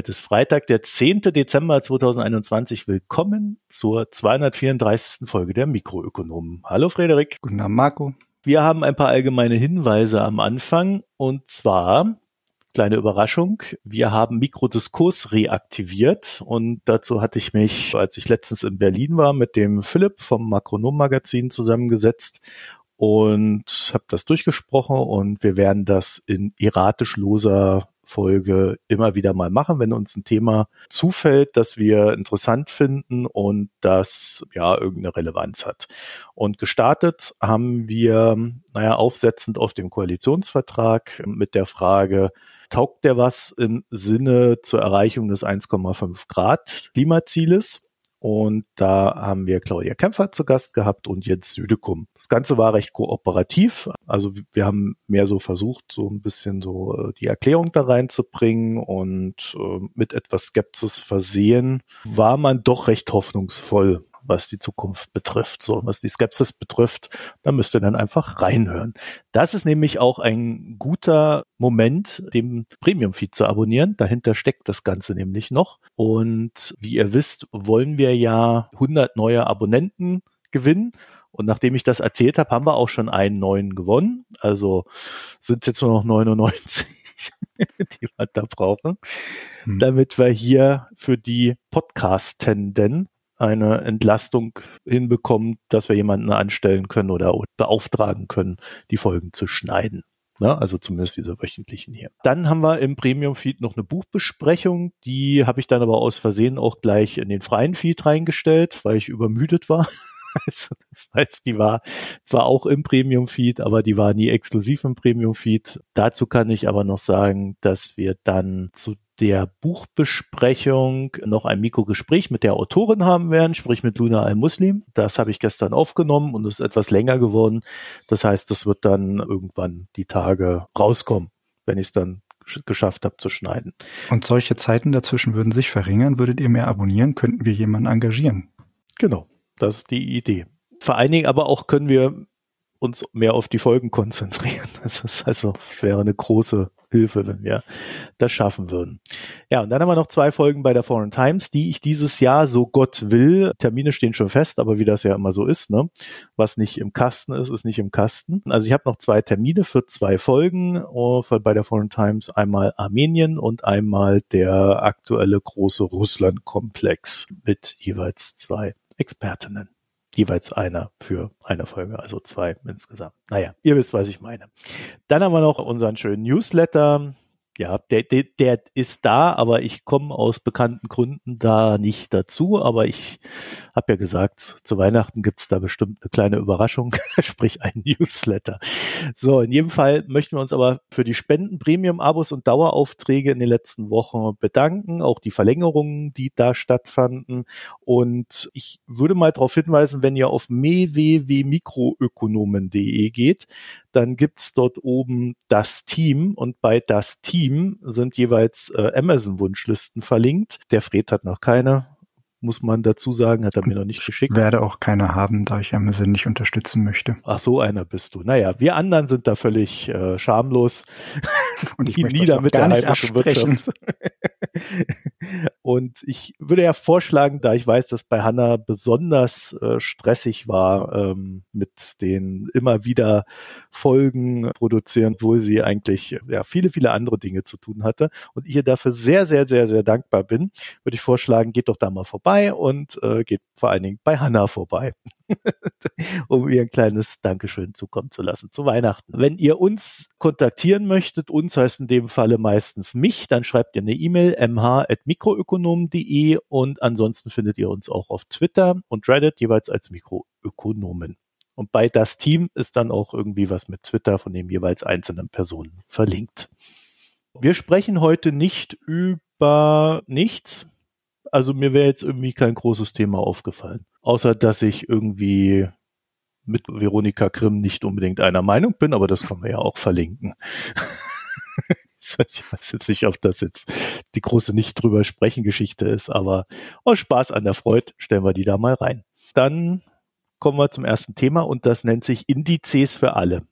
Heute ist Freitag, der 10. Dezember 2021. Willkommen zur 234. Folge der Mikroökonomen. Hallo Frederik. Guten Abend, Marco. Wir haben ein paar allgemeine Hinweise am Anfang und zwar kleine Überraschung. Wir haben Mikrodiskurs reaktiviert und dazu hatte ich mich, als ich letztens in Berlin war, mit dem Philipp vom Makronom Magazin zusammengesetzt und habe das durchgesprochen und wir werden das in erratisch loser Folge immer wieder mal machen, wenn uns ein Thema zufällt, das wir interessant finden und das ja irgendeine Relevanz hat. Und gestartet haben wir, naja, aufsetzend auf dem Koalitionsvertrag mit der Frage, taugt der was im Sinne zur Erreichung des 1,5 Grad Klimazieles? Und da haben wir Claudia Kämpfer zu Gast gehabt und Jens Südekum. Das Ganze war recht kooperativ. Also wir haben mehr so versucht, so ein bisschen so äh, die Erklärung da reinzubringen und äh, mit etwas Skepsis versehen, war man doch recht hoffnungsvoll was die Zukunft betrifft. So, was die Skepsis betrifft, da müsst ihr dann einfach reinhören. Das ist nämlich auch ein guter Moment, dem Premium-Feed zu abonnieren. Dahinter steckt das Ganze nämlich noch. Und wie ihr wisst, wollen wir ja 100 neue Abonnenten gewinnen. Und nachdem ich das erzählt habe, haben wir auch schon einen neuen gewonnen. Also sind es jetzt nur noch 99, die wir da brauchen, hm. damit wir hier für die Podcastenden eine Entlastung hinbekommen, dass wir jemanden anstellen können oder beauftragen können, die Folgen zu schneiden. Ne? Also zumindest diese wöchentlichen hier. Dann haben wir im Premium-Feed noch eine Buchbesprechung. Die habe ich dann aber aus Versehen auch gleich in den freien Feed reingestellt, weil ich übermüdet war. Also das heißt, die war zwar auch im Premium-Feed, aber die war nie exklusiv im Premium-Feed. Dazu kann ich aber noch sagen, dass wir dann zu der Buchbesprechung noch ein Mikrogespräch mit der Autorin haben werden, sprich mit Luna Al-Muslim. Das habe ich gestern aufgenommen und ist etwas länger geworden. Das heißt, das wird dann irgendwann die Tage rauskommen, wenn ich es dann geschafft habe zu schneiden. Und solche Zeiten dazwischen würden sich verringern. Würdet ihr mehr abonnieren, könnten wir jemanden engagieren. Genau, das ist die Idee. Vor allen Dingen aber auch können wir uns mehr auf die Folgen konzentrieren. Das ist also wäre eine große Hilfe, wenn wir das schaffen würden. Ja, und dann haben wir noch zwei Folgen bei der Foreign Times, die ich dieses Jahr, so Gott will, Termine stehen schon fest, aber wie das ja immer so ist, ne? Was nicht im Kasten ist, ist nicht im Kasten. Also ich habe noch zwei Termine für zwei Folgen oh, bei der Foreign Times, einmal Armenien und einmal der aktuelle große Russland-Komplex mit jeweils zwei Expertinnen jeweils einer für eine Folge, also zwei insgesamt. Naja, ihr wisst, was ich meine. Dann haben wir noch unseren schönen Newsletter ja, der, der, der ist da, aber ich komme aus bekannten Gründen da nicht dazu. Aber ich habe ja gesagt, zu Weihnachten gibt's da bestimmt eine kleine Überraschung, sprich ein Newsletter. So, in jedem Fall möchten wir uns aber für die Spenden, Premium-Abos und Daueraufträge in den letzten Wochen bedanken, auch die Verlängerungen, die da stattfanden. Und ich würde mal darauf hinweisen, wenn ihr auf www.mikroökonomen.de geht, dann gibt's dort oben das Team und bei das Team sind jeweils äh, Amazon-Wunschlisten verlinkt. Der Fred hat noch keine, muss man dazu sagen, hat er mir noch nicht geschickt. Werde auch keine haben, da ich Amazon nicht unterstützen möchte. Ach so, einer bist du. Naja, wir anderen sind da völlig äh, schamlos. Und ich möchte nieder mit der heimischen Wirtschaft. Und ich würde ja vorschlagen, da ich weiß, dass bei Hanna besonders äh, stressig war ähm, mit den immer wieder Folgen produzieren, obwohl sie eigentlich ja viele, viele andere Dinge zu tun hatte und ich ihr dafür sehr, sehr, sehr, sehr dankbar bin, würde ich vorschlagen, geht doch da mal vorbei und äh, geht vor allen Dingen bei Hanna vorbei. um ihr ein kleines Dankeschön zukommen zu lassen zu Weihnachten. Wenn ihr uns kontaktieren möchtet, uns heißt in dem Falle meistens mich, dann schreibt ihr eine E-Mail mh.mikroökonomen.de und ansonsten findet ihr uns auch auf Twitter und Reddit jeweils als Mikroökonomen. Und bei das Team ist dann auch irgendwie was mit Twitter von den jeweils einzelnen Personen verlinkt. Wir sprechen heute nicht über nichts, also mir wäre jetzt irgendwie kein großes Thema aufgefallen. Außer dass ich irgendwie mit Veronika Grimm nicht unbedingt einer Meinung bin, aber das können wir ja auch verlinken. ich weiß jetzt nicht, ob das jetzt die große nicht drüber sprechen Geschichte ist, aber aus Spaß an der Freude stellen wir die da mal rein. Dann kommen wir zum ersten Thema und das nennt sich Indizes für alle.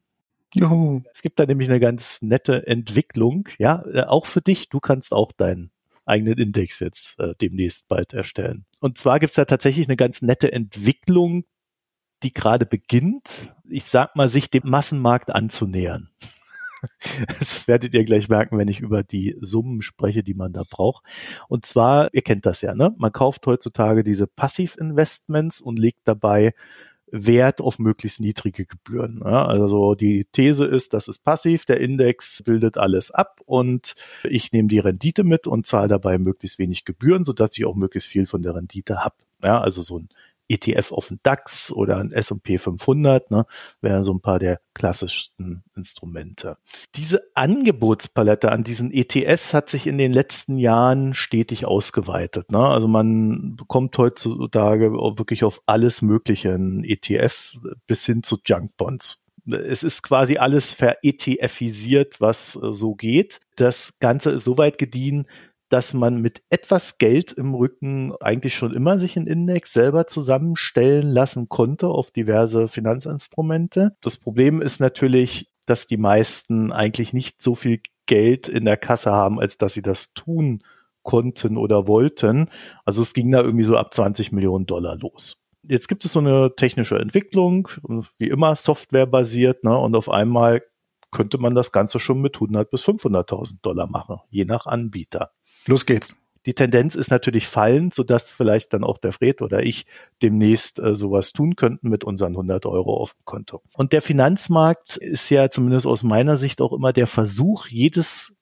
Juhu. Es gibt da nämlich eine ganz nette Entwicklung, ja, äh, auch für dich. Du kannst auch dein eigenen Index jetzt äh, demnächst bald erstellen. Und zwar gibt's da tatsächlich eine ganz nette Entwicklung, die gerade beginnt, ich sag mal, sich dem Massenmarkt anzunähern. Das werdet ihr gleich merken, wenn ich über die Summen spreche, die man da braucht. Und zwar, ihr kennt das ja, ne? Man kauft heutzutage diese Passiv-Investments und legt dabei Wert auf möglichst niedrige Gebühren. Ja, also die These ist, das ist passiv, der Index bildet alles ab und ich nehme die Rendite mit und zahle dabei möglichst wenig Gebühren, sodass ich auch möglichst viel von der Rendite habe. Ja, also so ein ETF auf den DAX oder ein S&P 500, ne, wären so ein paar der klassischsten Instrumente. Diese Angebotspalette an diesen ETFs hat sich in den letzten Jahren stetig ausgeweitet. Ne? Also man bekommt heutzutage wirklich auf alles Mögliche ein ETF bis hin zu Junkbonds es ist quasi alles ver-ETFisiert, was so geht. Das Ganze ist so weit gediehen, dass man mit etwas Geld im Rücken eigentlich schon immer sich einen Index selber zusammenstellen lassen konnte auf diverse Finanzinstrumente. Das Problem ist natürlich, dass die meisten eigentlich nicht so viel Geld in der Kasse haben, als dass sie das tun konnten oder wollten. Also es ging da irgendwie so ab 20 Millionen Dollar los. Jetzt gibt es so eine technische Entwicklung, wie immer softwarebasiert, ne? und auf einmal könnte man das Ganze schon mit 100 bis 500.000 Dollar machen, je nach Anbieter. Los geht's. Die Tendenz ist natürlich fallend, sodass vielleicht dann auch der Fred oder ich demnächst äh, sowas tun könnten mit unseren 100 Euro auf dem Konto. Und der Finanzmarkt ist ja zumindest aus meiner Sicht auch immer der Versuch, jedes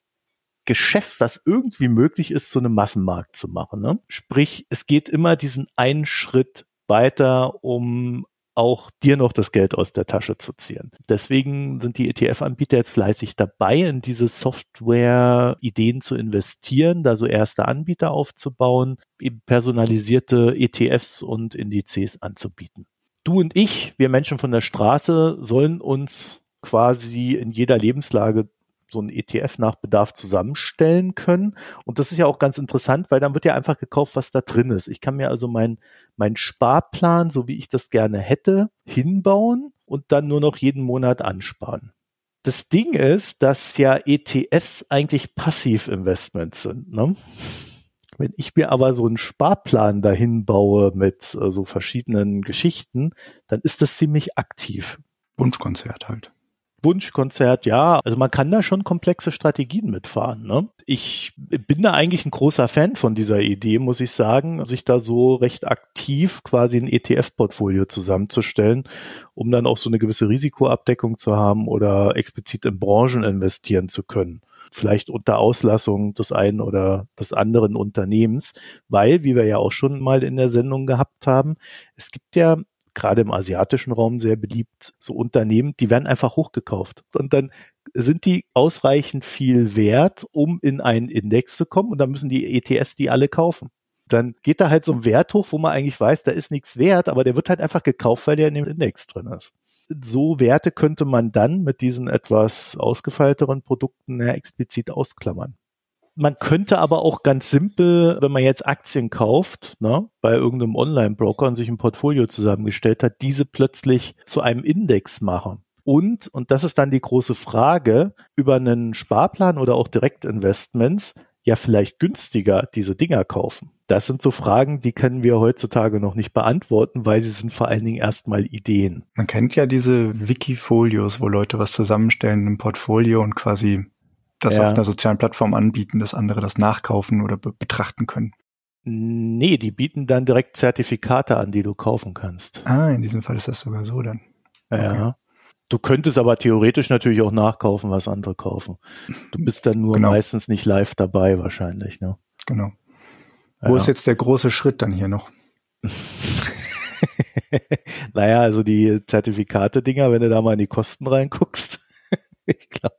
Geschäft, was irgendwie möglich ist, zu einem Massenmarkt zu machen. Ne? Sprich, es geht immer diesen einen Schritt weiter, um auch dir noch das Geld aus der Tasche zu ziehen. Deswegen sind die ETF-Anbieter jetzt fleißig dabei, in diese Software-Ideen zu investieren, da so erste Anbieter aufzubauen, eben personalisierte ETFs und Indizes anzubieten. Du und ich, wir Menschen von der Straße, sollen uns quasi in jeder Lebenslage so ein ETF nach Bedarf zusammenstellen können. Und das ist ja auch ganz interessant, weil dann wird ja einfach gekauft, was da drin ist. Ich kann mir also meinen mein Sparplan, so wie ich das gerne hätte, hinbauen und dann nur noch jeden Monat ansparen. Das Ding ist, dass ja ETFs eigentlich Passivinvestments sind. Ne? Wenn ich mir aber so einen Sparplan dahin baue mit äh, so verschiedenen Geschichten, dann ist das ziemlich aktiv. Wunschkonzert halt. Wunschkonzert, ja. Also man kann da schon komplexe Strategien mitfahren. Ne? Ich bin da eigentlich ein großer Fan von dieser Idee, muss ich sagen, sich da so recht aktiv quasi ein ETF-Portfolio zusammenzustellen, um dann auch so eine gewisse Risikoabdeckung zu haben oder explizit in Branchen investieren zu können. Vielleicht unter Auslassung des einen oder des anderen Unternehmens, weil, wie wir ja auch schon mal in der Sendung gehabt haben, es gibt ja gerade im asiatischen Raum sehr beliebt, so Unternehmen, die werden einfach hochgekauft. Und dann sind die ausreichend viel wert, um in einen Index zu kommen und dann müssen die ETS die alle kaufen. Dann geht da halt so ein Wert hoch, wo man eigentlich weiß, da ist nichts wert, aber der wird halt einfach gekauft, weil der in dem Index drin ist. So Werte könnte man dann mit diesen etwas ausgefeilteren Produkten ja explizit ausklammern. Man könnte aber auch ganz simpel, wenn man jetzt Aktien kauft, ne, bei irgendeinem Online-Broker und sich ein Portfolio zusammengestellt hat, diese plötzlich zu einem Index machen. Und, und das ist dann die große Frage, über einen Sparplan oder auch Direktinvestments ja vielleicht günstiger diese Dinger kaufen. Das sind so Fragen, die können wir heutzutage noch nicht beantworten, weil sie sind vor allen Dingen erstmal Ideen. Man kennt ja diese Wikifolios, wo Leute was zusammenstellen im Portfolio und quasi das ja. auf einer sozialen Plattform anbieten, dass andere das nachkaufen oder be betrachten können. Nee, die bieten dann direkt Zertifikate an, die du kaufen kannst. Ah, in diesem Fall ist das sogar so dann. Ja. Okay. Du könntest aber theoretisch natürlich auch nachkaufen, was andere kaufen. Du bist dann nur genau. meistens nicht live dabei wahrscheinlich, ne? Genau. Ja. Wo ist jetzt der große Schritt dann hier noch? naja, also die Zertifikate-Dinger, wenn du da mal in die Kosten reinguckst, ich glaube,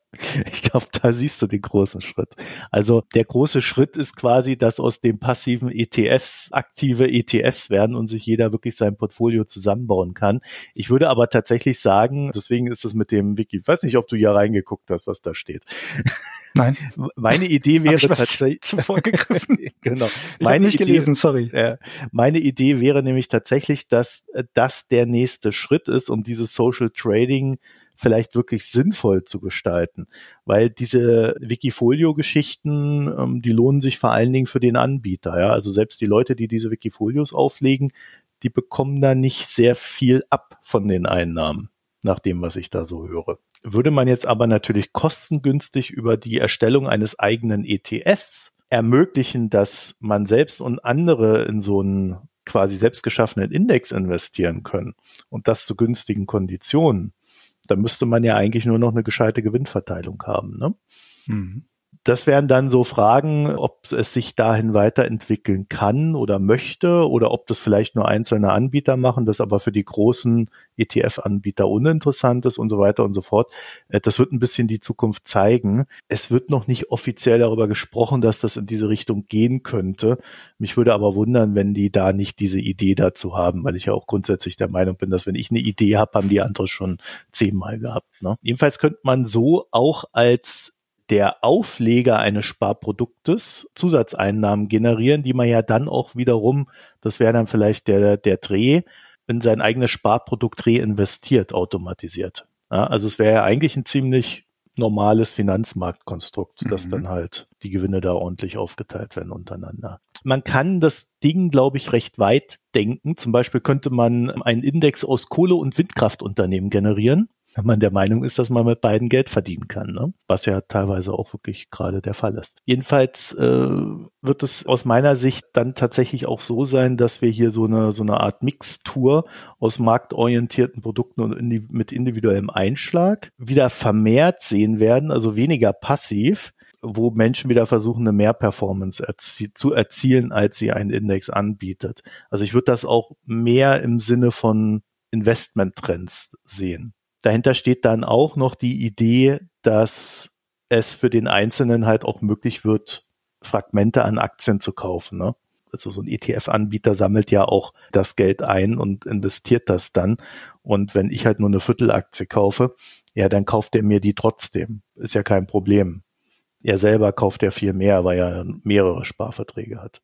ich glaube, da siehst du den großen Schritt. Also der große Schritt ist quasi, dass aus den passiven ETFs aktive ETFs werden und sich jeder wirklich sein Portfolio zusammenbauen kann. Ich würde aber tatsächlich sagen, deswegen ist es mit dem Wiki, ich weiß nicht, ob du hier reingeguckt hast, was da steht. Nein. Meine Idee wäre tatsächlich genau. Meine nicht Idee, gelesen, sorry. Äh, meine Idee wäre nämlich tatsächlich, dass das der nächste Schritt ist, um dieses Social Trading vielleicht wirklich sinnvoll zu gestalten. Weil diese Wikifolio-Geschichten, ähm, die lohnen sich vor allen Dingen für den Anbieter. Ja? Also selbst die Leute, die diese Wikifolios auflegen, die bekommen da nicht sehr viel ab von den Einnahmen, nach dem, was ich da so höre. Würde man jetzt aber natürlich kostengünstig über die Erstellung eines eigenen ETFs ermöglichen, dass man selbst und andere in so einen quasi selbst geschaffenen Index investieren können und das zu günstigen Konditionen, dann müsste man ja eigentlich nur noch eine gescheite Gewinnverteilung haben. Ne? Mhm das wären dann so Fragen, ob es sich dahin weiterentwickeln kann oder möchte oder ob das vielleicht nur einzelne Anbieter machen, das aber für die großen ETF-Anbieter uninteressant ist und so weiter und so fort. Äh, das wird ein bisschen die Zukunft zeigen. Es wird noch nicht offiziell darüber gesprochen, dass das in diese Richtung gehen könnte. Mich würde aber wundern, wenn die da nicht diese Idee dazu haben, weil ich ja auch grundsätzlich der Meinung bin, dass wenn ich eine Idee habe, haben die andere schon zehnmal gehabt. Ne? Jedenfalls könnte man so auch als der Aufleger eines Sparproduktes Zusatzeinnahmen generieren, die man ja dann auch wiederum, das wäre dann vielleicht der, der Dreh, in sein eigenes Sparprodukt reinvestiert, automatisiert. Ja, also es wäre ja eigentlich ein ziemlich normales Finanzmarktkonstrukt, mhm. dass dann halt die Gewinne da ordentlich aufgeteilt werden untereinander. Man kann das Ding, glaube ich, recht weit denken. Zum Beispiel könnte man einen Index aus Kohle- und Windkraftunternehmen generieren wenn man der Meinung ist, dass man mit beiden Geld verdienen kann, ne? was ja teilweise auch wirklich gerade der Fall ist. Jedenfalls äh, wird es aus meiner Sicht dann tatsächlich auch so sein, dass wir hier so eine so eine Art Mixtur aus marktorientierten Produkten und indi mit individuellem Einschlag wieder vermehrt sehen werden, also weniger passiv wo Menschen wieder versuchen, eine Mehrperformance erzie zu erzielen, als sie einen Index anbietet. Also ich würde das auch mehr im Sinne von Investmenttrends sehen dahinter steht dann auch noch die Idee, dass es für den Einzelnen halt auch möglich wird, Fragmente an Aktien zu kaufen. Ne? Also so ein ETF-Anbieter sammelt ja auch das Geld ein und investiert das dann. Und wenn ich halt nur eine Viertelaktie kaufe, ja, dann kauft er mir die trotzdem. Ist ja kein Problem. Er selber kauft ja viel mehr, weil er mehrere Sparverträge hat.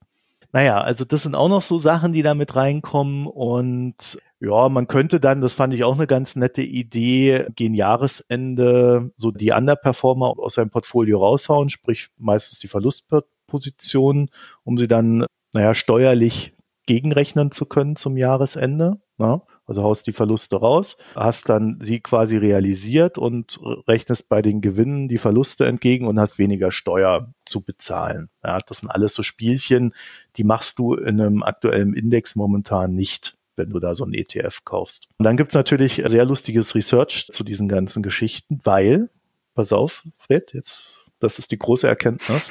Naja, also das sind auch noch so Sachen, die da mit reinkommen und ja, man könnte dann, das fand ich auch eine ganz nette Idee, gegen Jahresende so die Underperformer aus seinem Portfolio raushauen, sprich meistens die Verlustpositionen, um sie dann, naja, steuerlich gegenrechnen zu können zum Jahresende. Na? Also haust die Verluste raus, hast dann sie quasi realisiert und rechnest bei den Gewinnen die Verluste entgegen und hast weniger Steuer zu bezahlen. Ja, das sind alles so Spielchen, die machst du in einem aktuellen Index momentan nicht wenn du da so ein ETF kaufst. Und dann gibt's natürlich sehr lustiges Research zu diesen ganzen Geschichten, weil, pass auf, Fred, jetzt, das ist die große Erkenntnis.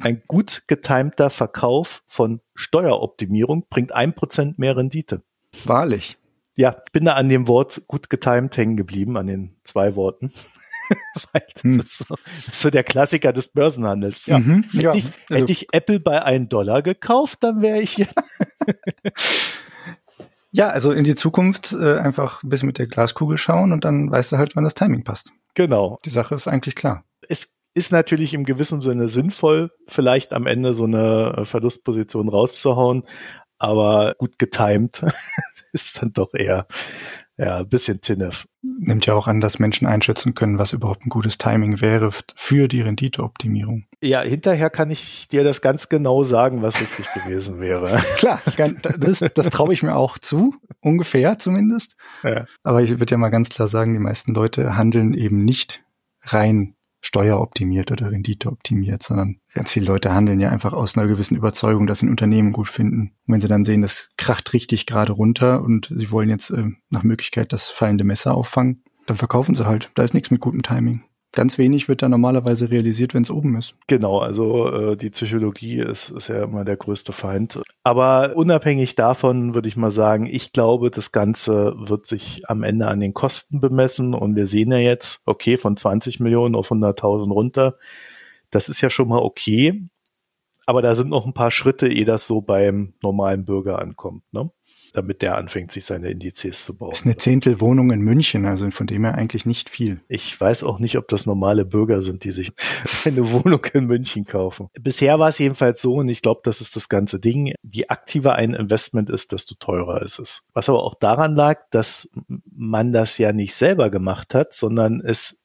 Ein gut getimter Verkauf von Steueroptimierung bringt ein Prozent mehr Rendite. Wahrlich. Ja, bin da an dem Wort gut getimed hängen geblieben, an den zwei Worten. Weil das, hm. ist so, das ist so der Klassiker des Börsenhandels. Ja, mhm, hätte, ja. Ich, hätte also, ich Apple bei einem Dollar gekauft, dann wäre ich. Ja, also in die Zukunft äh, einfach ein bisschen mit der Glaskugel schauen und dann weißt du halt, wann das Timing passt. Genau. Die Sache ist eigentlich klar. Es ist natürlich im gewissen Sinne sinnvoll, vielleicht am Ende so eine äh, Verlustposition rauszuhauen, aber gut getimed ist dann doch eher ja, ein bisschen Tinnef. Nimmt ja auch an, dass Menschen einschätzen können, was überhaupt ein gutes Timing wäre für die Renditeoptimierung. Ja, hinterher kann ich dir das ganz genau sagen, was richtig gewesen wäre. Klar, das, das traue ich mir auch zu, ungefähr zumindest. Ja. Aber ich würde ja mal ganz klar sagen, die meisten Leute handeln eben nicht rein steueroptimiert oder renditeoptimiert, sondern ganz viele Leute handeln ja einfach aus einer gewissen Überzeugung, dass sie ein Unternehmen gut finden. Und wenn sie dann sehen, das kracht richtig gerade runter und sie wollen jetzt äh, nach Möglichkeit das fallende Messer auffangen, dann verkaufen sie halt. Da ist nichts mit gutem Timing ganz wenig wird da normalerweise realisiert, wenn es oben ist. Genau, also äh, die Psychologie ist, ist ja immer der größte Feind. Aber unabhängig davon würde ich mal sagen, ich glaube, das Ganze wird sich am Ende an den Kosten bemessen und wir sehen ja jetzt, okay, von 20 Millionen auf 100.000 runter. Das ist ja schon mal okay. Aber da sind noch ein paar Schritte, ehe das so beim normalen Bürger ankommt. Ne? Damit der anfängt, sich seine Indizes zu bauen. Das ist eine Zehntelwohnung in München, also von dem her eigentlich nicht viel. Ich weiß auch nicht, ob das normale Bürger sind, die sich eine Wohnung in München kaufen. Bisher war es jedenfalls so, und ich glaube, das ist das ganze Ding, je aktiver ein Investment ist, desto teurer ist es. Was aber auch daran lag, dass man das ja nicht selber gemacht hat, sondern es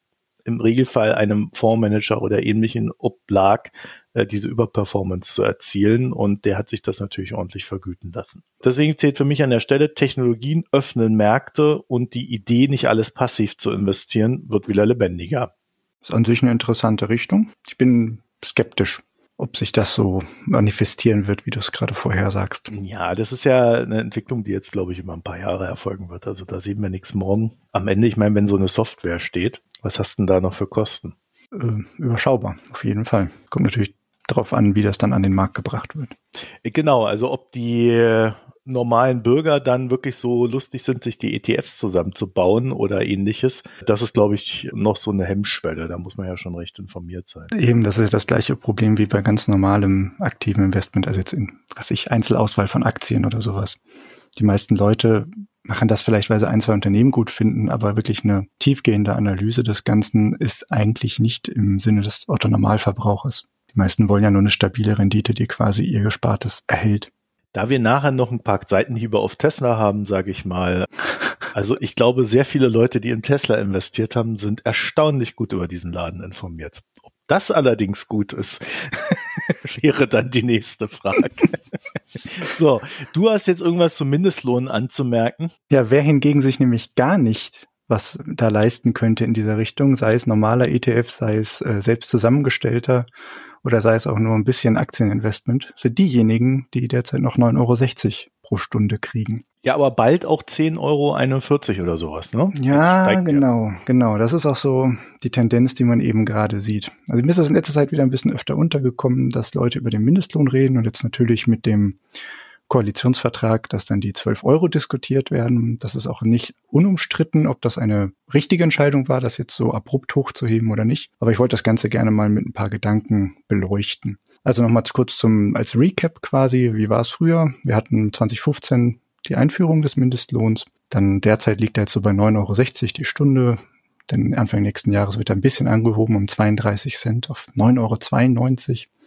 im Regelfall einem Fondsmanager oder ähnlichen oblag, äh, diese Überperformance zu erzielen. Und der hat sich das natürlich ordentlich vergüten lassen. Deswegen zählt für mich an der Stelle, Technologien öffnen Märkte und die Idee, nicht alles passiv zu investieren, wird wieder lebendiger. Das ist an sich eine interessante Richtung. Ich bin skeptisch ob sich das so manifestieren wird, wie du es gerade vorher sagst. Ja, das ist ja eine Entwicklung, die jetzt, glaube ich, über ein paar Jahre erfolgen wird. Also da sehen wir nichts morgen. Am Ende, ich meine, wenn so eine Software steht, was hast du denn da noch für Kosten? Äh, überschaubar, auf jeden Fall. Kommt natürlich darauf an, wie das dann an den Markt gebracht wird. Genau, also ob die normalen Bürger dann wirklich so lustig sind, sich die ETFs zusammenzubauen oder ähnliches. Das ist, glaube ich, noch so eine Hemmschwelle. Da muss man ja schon recht informiert sein. Eben, das ist das gleiche Problem wie bei ganz normalem aktiven Investment, also jetzt in, was ich, Einzelauswahl von Aktien oder sowas. Die meisten Leute machen das vielleicht, weil sie ein, zwei Unternehmen gut finden, aber wirklich eine tiefgehende Analyse des Ganzen ist eigentlich nicht im Sinne des Otto-Normalverbrauchers. Die meisten wollen ja nur eine stabile Rendite, die quasi ihr Gespartes erhält. Da wir nachher noch ein paar Seitenhiebe auf Tesla haben, sage ich mal, also ich glaube, sehr viele Leute, die in Tesla investiert haben, sind erstaunlich gut über diesen Laden informiert. Ob das allerdings gut ist, wäre dann die nächste Frage. so, du hast jetzt irgendwas zum Mindestlohn anzumerken. Ja, wer hingegen sich nämlich gar nicht was da leisten könnte in dieser Richtung, sei es normaler ETF, sei es äh, selbst zusammengestellter oder sei es auch nur ein bisschen Aktieninvestment, sind diejenigen, die derzeit noch 9,60 Euro pro Stunde kriegen. Ja, aber bald auch 10,41 Euro oder sowas, ne? Ja, genau, ja. genau. Das ist auch so die Tendenz, die man eben gerade sieht. Also mir ist das in letzter Zeit wieder ein bisschen öfter untergekommen, dass Leute über den Mindestlohn reden und jetzt natürlich mit dem Koalitionsvertrag, dass dann die 12 Euro diskutiert werden. Das ist auch nicht unumstritten, ob das eine richtige Entscheidung war, das jetzt so abrupt hochzuheben oder nicht. Aber ich wollte das Ganze gerne mal mit ein paar Gedanken beleuchten. Also nochmal kurz zum, als Recap quasi. Wie war es früher? Wir hatten 2015 die Einführung des Mindestlohns. Dann derzeit liegt er jetzt so bei 9,60 Euro die Stunde. Denn Anfang nächsten Jahres wird er ein bisschen angehoben um 32 Cent auf 9,92 Euro.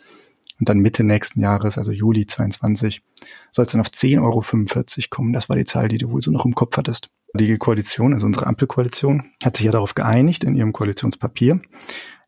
Und dann Mitte nächsten Jahres, also Juli 22, soll es dann auf 10,45 Euro kommen. Das war die Zahl, die du wohl so noch im Kopf hattest. Die Koalition, also unsere Ampelkoalition, hat sich ja darauf geeinigt in ihrem Koalitionspapier,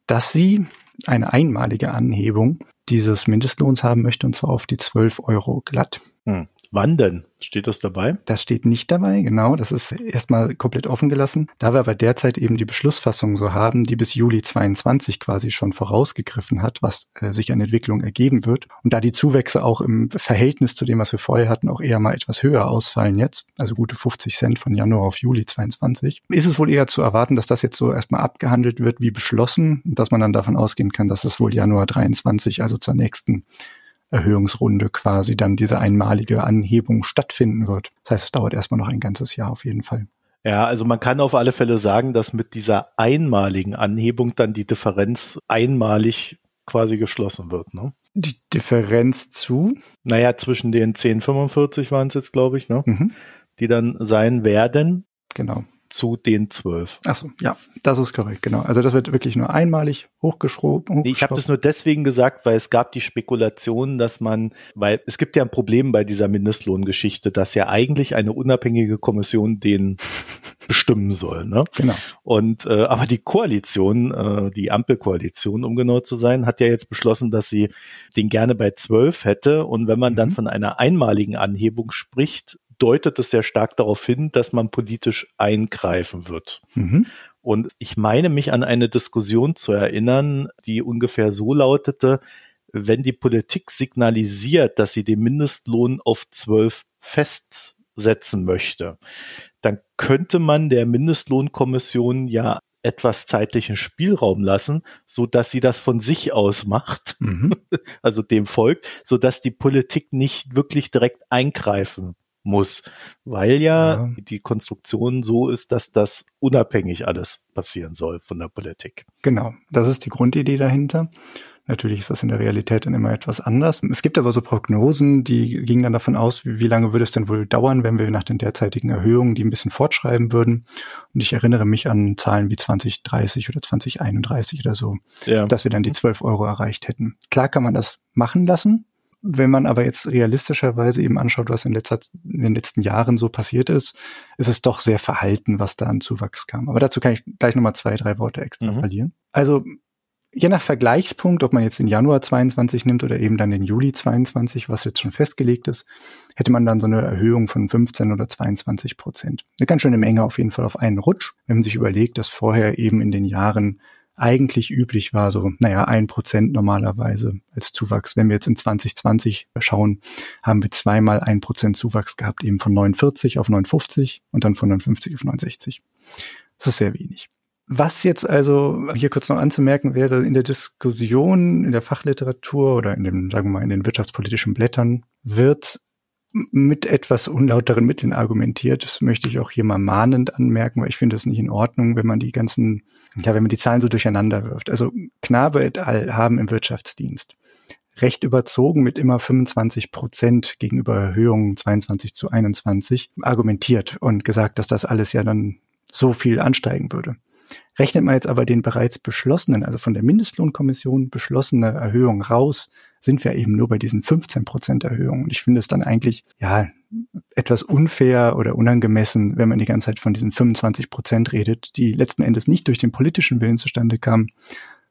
dass sie eine einmalige Anhebung dieses Mindestlohns haben möchte, und zwar auf die 12 Euro glatt. Hm. Wann denn? Steht das dabei? Das steht nicht dabei, genau. Das ist erstmal komplett offen gelassen. Da wir aber derzeit eben die Beschlussfassung so haben, die bis Juli 22 quasi schon vorausgegriffen hat, was äh, sich an Entwicklung ergeben wird. Und da die Zuwächse auch im Verhältnis zu dem, was wir vorher hatten, auch eher mal etwas höher ausfallen jetzt, also gute 50 Cent von Januar auf Juli 22, ist es wohl eher zu erwarten, dass das jetzt so erstmal abgehandelt wird wie beschlossen dass man dann davon ausgehen kann, dass es wohl Januar 23, also zur nächsten Erhöhungsrunde quasi dann diese einmalige Anhebung stattfinden wird. Das heißt, es dauert erstmal noch ein ganzes Jahr auf jeden Fall. Ja, also man kann auf alle Fälle sagen, dass mit dieser einmaligen Anhebung dann die Differenz einmalig quasi geschlossen wird, ne? Die Differenz zu? Naja, zwischen den 10,45 waren es jetzt, glaube ich, ne? Mhm. Die dann sein werden. Genau zu den zwölf. Achso, ja, das ist korrekt, genau. Also das wird wirklich nur einmalig hochgeschraubt. Nee, ich habe das nur deswegen gesagt, weil es gab die Spekulation, dass man, weil es gibt ja ein Problem bei dieser Mindestlohngeschichte, dass ja eigentlich eine unabhängige Kommission den bestimmen soll. Ne? Genau. Und äh, aber die Koalition, äh, die Ampelkoalition, um genau zu sein, hat ja jetzt beschlossen, dass sie den gerne bei zwölf hätte. Und wenn man mhm. dann von einer einmaligen Anhebung spricht, deutet es sehr stark darauf hin, dass man politisch eingreifen wird. Mhm. Und ich meine mich an eine Diskussion zu erinnern, die ungefähr so lautete, wenn die Politik signalisiert, dass sie den Mindestlohn auf zwölf festsetzen möchte, dann könnte man der Mindestlohnkommission ja etwas zeitlichen Spielraum lassen, so dass sie das von sich aus macht, mhm. also dem Volk, so dass die Politik nicht wirklich direkt eingreifen muss, weil ja, ja, die Konstruktion so ist, dass das unabhängig alles passieren soll von der Politik. Genau, das ist die Grundidee dahinter. Natürlich ist das in der Realität dann immer etwas anders. Es gibt aber so Prognosen, die gingen dann davon aus, wie, wie lange würde es denn wohl dauern, wenn wir nach den derzeitigen Erhöhungen die ein bisschen fortschreiben würden. Und ich erinnere mich an Zahlen wie 2030 oder 2031 oder so, ja. dass wir dann die 12 Euro erreicht hätten. Klar kann man das machen lassen. Wenn man aber jetzt realistischerweise eben anschaut, was in, letzter, in den letzten Jahren so passiert ist, ist es doch sehr verhalten, was da an Zuwachs kam. Aber dazu kann ich gleich nochmal zwei, drei Worte extra mhm. verlieren. Also je nach Vergleichspunkt, ob man jetzt den Januar 22 nimmt oder eben dann den Juli 22, was jetzt schon festgelegt ist, hätte man dann so eine Erhöhung von 15 oder 22 Prozent. Eine ganz schöne Menge auf jeden Fall auf einen Rutsch, wenn man sich überlegt, dass vorher eben in den Jahren eigentlich üblich war, so, naja, ein Prozent normalerweise als Zuwachs. Wenn wir jetzt in 2020 schauen, haben wir zweimal ein Prozent Zuwachs gehabt, eben von 49 auf 59 und dann von 59 auf 69. Das ist sehr wenig. Was jetzt also hier kurz noch anzumerken wäre, in der Diskussion, in der Fachliteratur oder in dem, sagen wir mal, in den wirtschaftspolitischen Blättern wird mit etwas unlauteren Mitteln argumentiert. Das möchte ich auch hier mal mahnend anmerken, weil ich finde es nicht in Ordnung, wenn man die ganzen, ja, wenn man die Zahlen so durcheinander wirft. Also Knabe et al. haben im Wirtschaftsdienst recht überzogen mit immer 25 Prozent gegenüber Erhöhungen 22 zu 21 argumentiert und gesagt, dass das alles ja dann so viel ansteigen würde. Rechnet man jetzt aber den bereits beschlossenen, also von der Mindestlohnkommission beschlossene Erhöhung raus, sind wir eben nur bei diesen 15 Prozent Erhöhungen. Und ich finde es dann eigentlich, ja, etwas unfair oder unangemessen, wenn man die ganze Zeit von diesen 25 Prozent redet, die letzten Endes nicht durch den politischen Willen zustande kamen,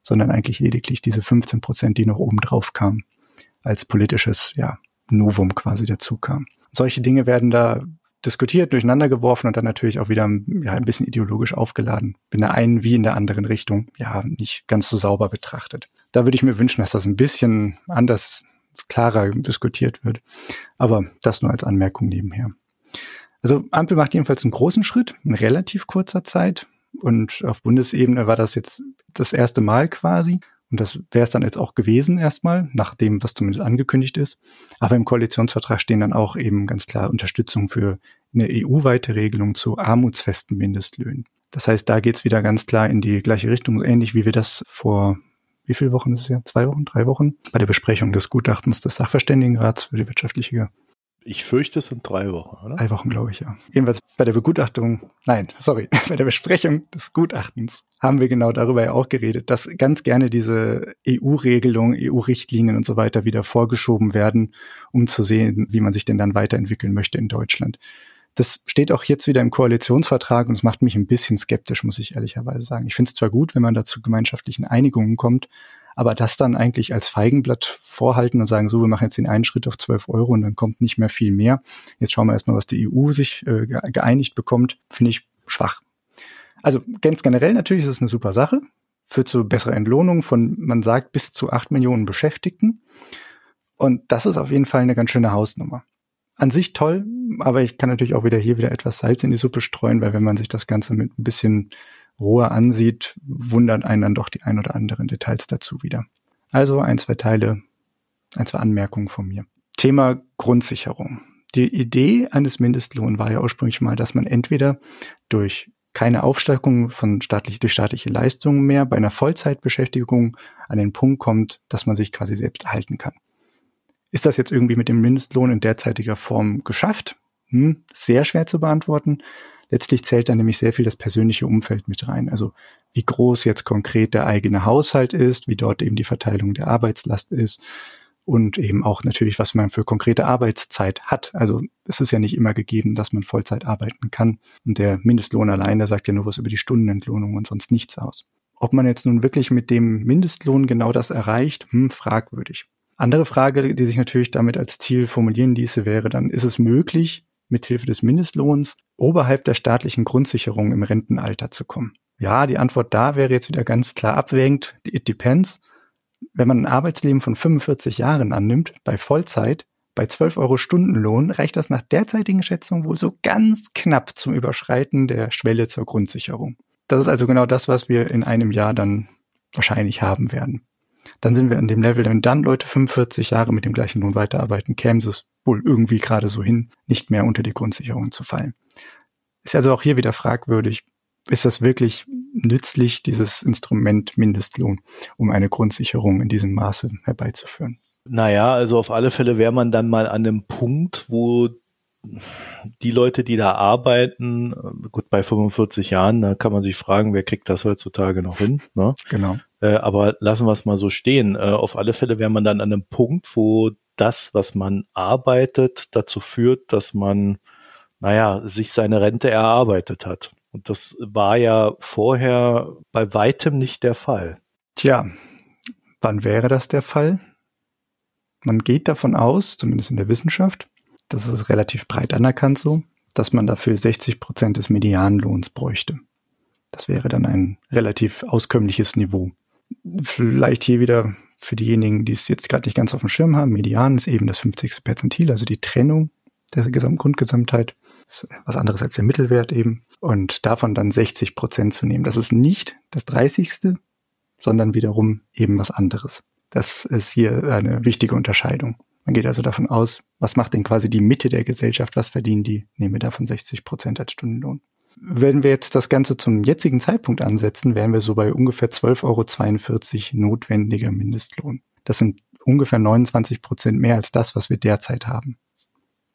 sondern eigentlich lediglich diese 15 Prozent, die noch oben drauf kamen, als politisches, ja, Novum quasi dazu kam. Solche Dinge werden da diskutiert, durcheinander geworfen und dann natürlich auch wieder ja, ein bisschen ideologisch aufgeladen. In der einen wie in der anderen Richtung, ja, nicht ganz so sauber betrachtet. Da würde ich mir wünschen, dass das ein bisschen anders, klarer diskutiert wird. Aber das nur als Anmerkung nebenher. Also Ampel macht jedenfalls einen großen Schritt in relativ kurzer Zeit. Und auf Bundesebene war das jetzt das erste Mal quasi. Und das wäre es dann jetzt auch gewesen erstmal, nach dem, was zumindest angekündigt ist. Aber im Koalitionsvertrag stehen dann auch eben ganz klar Unterstützung für eine EU-weite Regelung zu armutsfesten Mindestlöhnen. Das heißt, da geht's wieder ganz klar in die gleiche Richtung, ähnlich wie wir das vor wie viele Wochen ist es ja? Zwei Wochen, drei Wochen? Bei der Besprechung des Gutachtens des Sachverständigenrats für die wirtschaftliche ich fürchte, es sind drei Wochen, oder? Drei Wochen, glaube ich, ja. Jedenfalls bei der Begutachtung, nein, sorry, bei der Besprechung des Gutachtens haben wir genau darüber ja auch geredet, dass ganz gerne diese EU-Regelungen, EU-Richtlinien und so weiter wieder vorgeschoben werden, um zu sehen, wie man sich denn dann weiterentwickeln möchte in Deutschland. Das steht auch jetzt wieder im Koalitionsvertrag und es macht mich ein bisschen skeptisch, muss ich ehrlicherweise sagen. Ich finde es zwar gut, wenn man da zu gemeinschaftlichen Einigungen kommt, aber das dann eigentlich als Feigenblatt vorhalten und sagen, so, wir machen jetzt den einen Schritt auf 12 Euro und dann kommt nicht mehr viel mehr. Jetzt schauen wir erstmal, was die EU sich äh, geeinigt bekommt, finde ich schwach. Also ganz generell natürlich ist es eine super Sache, führt zu besserer Entlohnung von, man sagt, bis zu acht Millionen Beschäftigten. Und das ist auf jeden Fall eine ganz schöne Hausnummer. An sich toll, aber ich kann natürlich auch wieder hier wieder etwas Salz in die Suppe streuen, weil wenn man sich das Ganze mit ein bisschen roher ansieht, wundern einen dann doch die ein oder anderen Details dazu wieder. Also ein, zwei Teile, ein, zwei Anmerkungen von mir. Thema Grundsicherung. Die Idee eines Mindestlohns war ja ursprünglich mal, dass man entweder durch keine Aufstockung von staatlich, durch staatliche Leistungen mehr bei einer Vollzeitbeschäftigung an den Punkt kommt, dass man sich quasi selbst erhalten kann. Ist das jetzt irgendwie mit dem Mindestlohn in derzeitiger Form geschafft? Hm, sehr schwer zu beantworten. Letztlich zählt da nämlich sehr viel das persönliche Umfeld mit rein. Also wie groß jetzt konkret der eigene Haushalt ist, wie dort eben die Verteilung der Arbeitslast ist und eben auch natürlich, was man für konkrete Arbeitszeit hat. Also es ist ja nicht immer gegeben, dass man Vollzeit arbeiten kann. Und der Mindestlohn allein, der sagt ja nur was über die Stundenentlohnung und sonst nichts aus. Ob man jetzt nun wirklich mit dem Mindestlohn genau das erreicht, hm, fragwürdig. Andere Frage, die sich natürlich damit als Ziel formulieren ließe, wäre dann, ist es möglich, mithilfe des Mindestlohns oberhalb der staatlichen Grundsicherung im Rentenalter zu kommen? Ja, die Antwort da wäre jetzt wieder ganz klar abwägend. It depends. Wenn man ein Arbeitsleben von 45 Jahren annimmt, bei Vollzeit, bei 12 Euro Stundenlohn, reicht das nach derzeitigen Schätzung wohl so ganz knapp zum Überschreiten der Schwelle zur Grundsicherung. Das ist also genau das, was wir in einem Jahr dann wahrscheinlich haben werden. Dann sind wir an dem Level, wenn dann Leute 45 Jahre mit dem gleichen Lohn weiterarbeiten, kämen es wohl irgendwie gerade so hin, nicht mehr unter die Grundsicherung zu fallen. Ist also auch hier wieder fragwürdig, ist das wirklich nützlich, dieses Instrument Mindestlohn, um eine Grundsicherung in diesem Maße herbeizuführen? Naja, also auf alle Fälle wäre man dann mal an einem Punkt, wo die Leute, die da arbeiten, gut, bei 45 Jahren, da kann man sich fragen, wer kriegt das heutzutage noch hin? Ne? Genau. Äh, aber lassen wir es mal so stehen. Äh, auf alle Fälle wäre man dann an einem Punkt, wo das, was man arbeitet, dazu führt, dass man, naja, sich seine Rente erarbeitet hat. Und das war ja vorher bei weitem nicht der Fall. Tja, wann wäre das der Fall? Man geht davon aus, zumindest in der Wissenschaft, das ist relativ breit anerkannt so, dass man dafür 60 Prozent des Medianlohns bräuchte. Das wäre dann ein relativ auskömmliches Niveau. Vielleicht hier wieder für diejenigen, die es jetzt gerade nicht ganz auf dem Schirm haben, Median ist eben das 50. Perzentil, also die Trennung der Gesamt Grundgesamtheit. Das ist was anderes als der Mittelwert eben. Und davon dann 60 Prozent zu nehmen. Das ist nicht das 30. sondern wiederum eben was anderes. Das ist hier eine wichtige Unterscheidung. Man geht also davon aus, was macht denn quasi die Mitte der Gesellschaft, was verdienen die? Nehmen wir davon 60 Prozent als Stundenlohn. Wenn wir jetzt das Ganze zum jetzigen Zeitpunkt ansetzen, wären wir so bei ungefähr 12,42 Euro notwendiger Mindestlohn. Das sind ungefähr 29 Prozent mehr als das, was wir derzeit haben.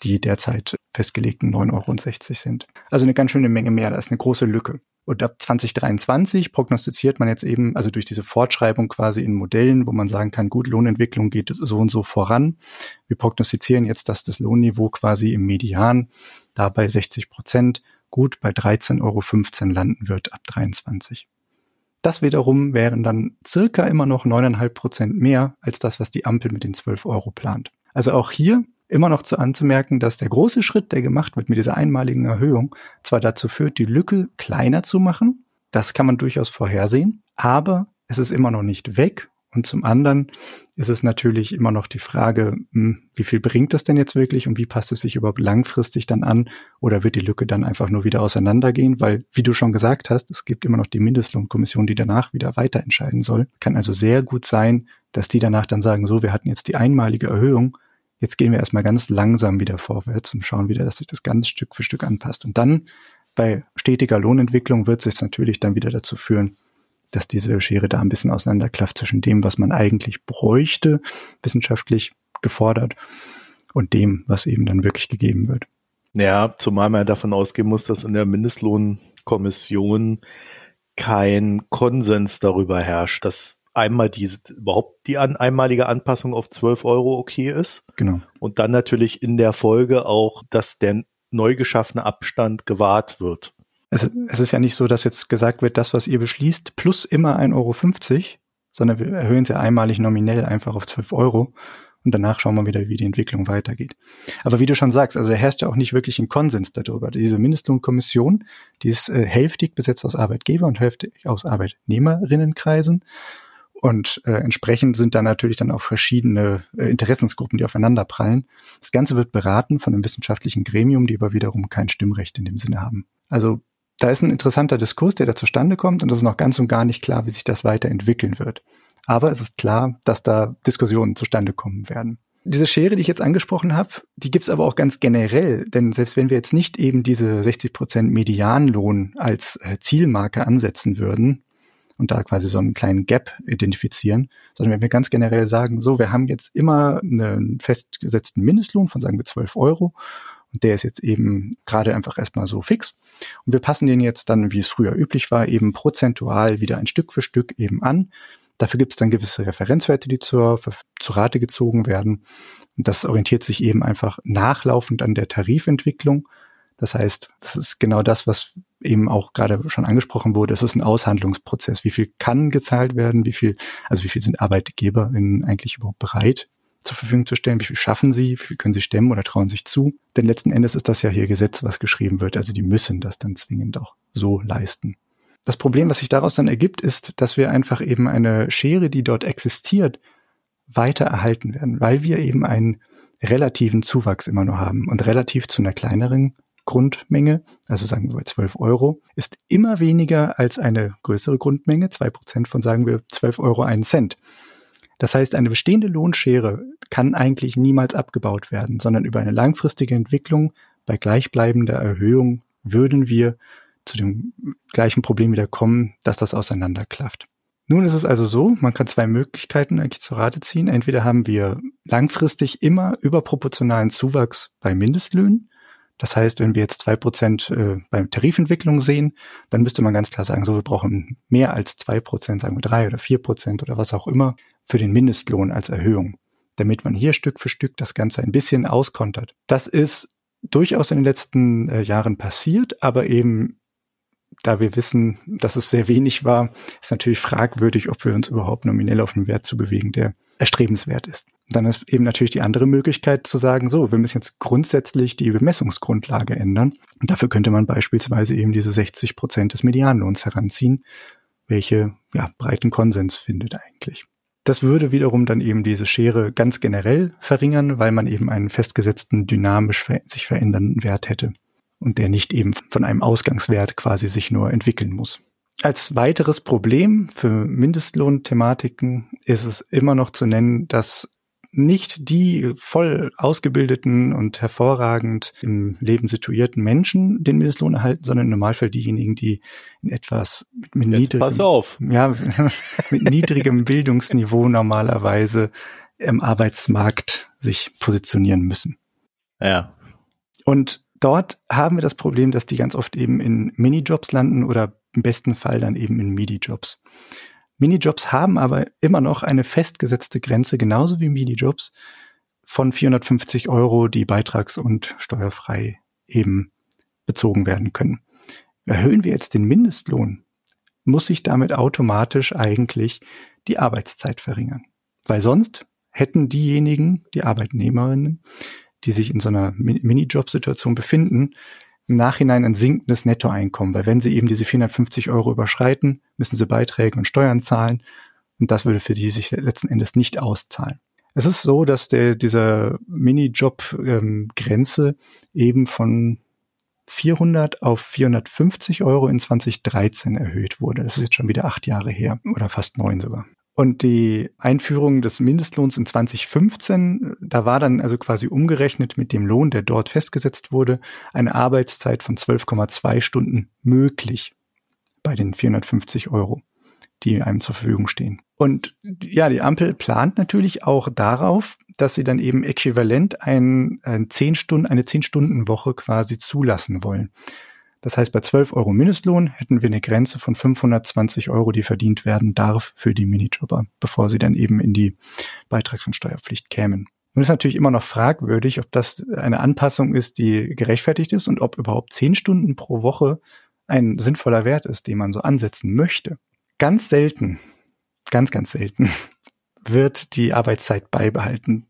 Die derzeit festgelegten 9,60 Euro sind. Also eine ganz schöne Menge mehr. Da ist eine große Lücke. Und ab 2023 prognostiziert man jetzt eben, also durch diese Fortschreibung quasi in Modellen, wo man sagen kann, gut, Lohnentwicklung geht so und so voran. Wir prognostizieren jetzt, dass das Lohnniveau quasi im Median dabei 60 Prozent gut bei 13,15 Euro landen wird ab 23. Das wiederum wären dann circa immer noch 9,5 Prozent mehr als das, was die Ampel mit den 12 Euro plant. Also auch hier immer noch zu anzumerken, dass der große Schritt, der gemacht wird mit dieser einmaligen Erhöhung, zwar dazu führt, die Lücke kleiner zu machen, das kann man durchaus vorhersehen, aber es ist immer noch nicht weg. Und zum anderen ist es natürlich immer noch die Frage, hm, wie viel bringt das denn jetzt wirklich und wie passt es sich überhaupt langfristig dann an oder wird die Lücke dann einfach nur wieder auseinandergehen? Weil, wie du schon gesagt hast, es gibt immer noch die Mindestlohnkommission, die danach wieder weiter entscheiden soll. Kann also sehr gut sein, dass die danach dann sagen, so, wir hatten jetzt die einmalige Erhöhung, Jetzt gehen wir erstmal ganz langsam wieder vorwärts und schauen wieder, dass sich das ganz Stück für Stück anpasst. Und dann bei stetiger Lohnentwicklung wird es natürlich dann wieder dazu führen, dass diese Schere da ein bisschen auseinanderklafft zwischen dem, was man eigentlich bräuchte, wissenschaftlich gefordert, und dem, was eben dann wirklich gegeben wird. Ja, zumal man ja davon ausgehen muss, dass in der Mindestlohnkommission kein Konsens darüber herrscht, dass einmal diese, überhaupt die an, einmalige Anpassung auf 12 Euro okay ist. Genau. Und dann natürlich in der Folge auch, dass der neu geschaffene Abstand gewahrt wird. Es, es ist ja nicht so, dass jetzt gesagt wird, das, was ihr beschließt, plus immer 1,50 Euro, sondern wir erhöhen sie einmalig nominell einfach auf 12 Euro. Und danach schauen wir wieder, wie die Entwicklung weitergeht. Aber wie du schon sagst, also da herrscht ja auch nicht wirklich ein Konsens darüber. Diese Mindestlohnkommission, die ist äh, hälftig besetzt aus Arbeitgeber und hälftig aus Arbeitnehmerinnenkreisen. Und äh, entsprechend sind da natürlich dann auch verschiedene äh, Interessensgruppen, die aufeinander prallen. Das Ganze wird beraten von einem wissenschaftlichen Gremium, die aber wiederum kein Stimmrecht in dem Sinne haben. Also da ist ein interessanter Diskurs, der da zustande kommt und es ist noch ganz und gar nicht klar, wie sich das weiterentwickeln wird. Aber es ist klar, dass da Diskussionen zustande kommen werden. Diese Schere, die ich jetzt angesprochen habe, die gibt's aber auch ganz generell, denn selbst wenn wir jetzt nicht eben diese 60 Prozent Medianlohn als äh, Zielmarke ansetzen würden, und da quasi so einen kleinen Gap identifizieren, sondern wenn wir ganz generell sagen, so, wir haben jetzt immer einen festgesetzten Mindestlohn von sagen wir 12 Euro und der ist jetzt eben gerade einfach erstmal so fix und wir passen den jetzt dann, wie es früher üblich war, eben prozentual wieder ein Stück für Stück eben an. Dafür gibt es dann gewisse Referenzwerte, die zur, zur Rate gezogen werden. Und das orientiert sich eben einfach nachlaufend an der Tarifentwicklung. Das heißt, das ist genau das, was eben auch gerade schon angesprochen wurde. Es ist ein Aushandlungsprozess. Wie viel kann gezahlt werden? Wie viel, also wie viel sind ArbeitgeberInnen eigentlich überhaupt bereit zur Verfügung zu stellen? Wie viel schaffen sie? Wie viel können sie stemmen oder trauen sich zu? Denn letzten Endes ist das ja hier Gesetz, was geschrieben wird. Also die müssen das dann zwingend auch so leisten. Das Problem, was sich daraus dann ergibt, ist, dass wir einfach eben eine Schere, die dort existiert, weiter erhalten werden, weil wir eben einen relativen Zuwachs immer nur haben und relativ zu einer kleineren Grundmenge, also sagen wir 12 Euro, ist immer weniger als eine größere Grundmenge, zwei Prozent von sagen wir 12 Euro einen Cent. Das heißt, eine bestehende Lohnschere kann eigentlich niemals abgebaut werden, sondern über eine langfristige Entwicklung bei gleichbleibender Erhöhung würden wir zu dem gleichen Problem wieder kommen, dass das auseinanderklafft. Nun ist es also so, man kann zwei Möglichkeiten eigentlich zur Rate ziehen. Entweder haben wir langfristig immer überproportionalen Zuwachs bei Mindestlöhnen. Das heißt, wenn wir jetzt zwei Prozent äh, bei Tarifentwicklung sehen, dann müsste man ganz klar sagen, so wir brauchen mehr als zwei Prozent, sagen wir drei oder vier Prozent oder was auch immer für den Mindestlohn als Erhöhung, damit man hier Stück für Stück das Ganze ein bisschen auskontert. Das ist durchaus in den letzten äh, Jahren passiert, aber eben da wir wissen, dass es sehr wenig war, ist natürlich fragwürdig, ob wir uns überhaupt nominell auf einen Wert zu bewegen, der erstrebenswert ist. Dann ist eben natürlich die andere Möglichkeit zu sagen, so, wir müssen jetzt grundsätzlich die Bemessungsgrundlage ändern. Dafür könnte man beispielsweise eben diese 60 Prozent des Medianlohns heranziehen, welche ja, breiten Konsens findet eigentlich. Das würde wiederum dann eben diese Schere ganz generell verringern, weil man eben einen festgesetzten, dynamisch sich verändernden Wert hätte und der nicht eben von einem Ausgangswert quasi sich nur entwickeln muss. Als weiteres Problem für Mindestlohnthematiken ist es immer noch zu nennen, dass nicht die voll ausgebildeten und hervorragend im Leben situierten Menschen den Mindestlohn erhalten, sondern im Normalfall diejenigen, die in etwas mit, niedrigem, pass auf. Ja, mit niedrigem Bildungsniveau normalerweise im Arbeitsmarkt sich positionieren müssen. Ja. Und dort haben wir das Problem, dass die ganz oft eben in Minijobs landen oder im besten Fall dann eben in Midi-Jobs. Minijobs haben aber immer noch eine festgesetzte Grenze, genauso wie Minijobs, von 450 Euro, die beitrags- und steuerfrei eben bezogen werden können. Erhöhen wir jetzt den Mindestlohn, muss sich damit automatisch eigentlich die Arbeitszeit verringern. Weil sonst hätten diejenigen, die Arbeitnehmerinnen, die sich in so einer Minijob-Situation befinden, im Nachhinein ein sinkendes Nettoeinkommen, weil wenn sie eben diese 450 Euro überschreiten, müssen sie Beiträge und Steuern zahlen und das würde für die sich letzten Endes nicht auszahlen. Es ist so, dass der, dieser Minijob-Grenze ähm, eben von 400 auf 450 Euro in 2013 erhöht wurde. Das ist jetzt schon wieder acht Jahre her oder fast neun sogar. Und die Einführung des Mindestlohns in 2015, da war dann also quasi umgerechnet mit dem Lohn, der dort festgesetzt wurde, eine Arbeitszeit von 12,2 Stunden möglich bei den 450 Euro, die einem zur Verfügung stehen. Und ja, die Ampel plant natürlich auch darauf, dass sie dann eben äquivalent ein, ein 10 Stunden, eine 10-Stunden-Woche quasi zulassen wollen. Das heißt, bei 12 Euro Mindestlohn hätten wir eine Grenze von 520 Euro, die verdient werden darf für die Minijobber, bevor sie dann eben in die Beitrags- und Steuerpflicht kämen. Nun ist natürlich immer noch fragwürdig, ob das eine Anpassung ist, die gerechtfertigt ist und ob überhaupt 10 Stunden pro Woche ein sinnvoller Wert ist, den man so ansetzen möchte. Ganz selten, ganz, ganz selten wird die Arbeitszeit beibehalten.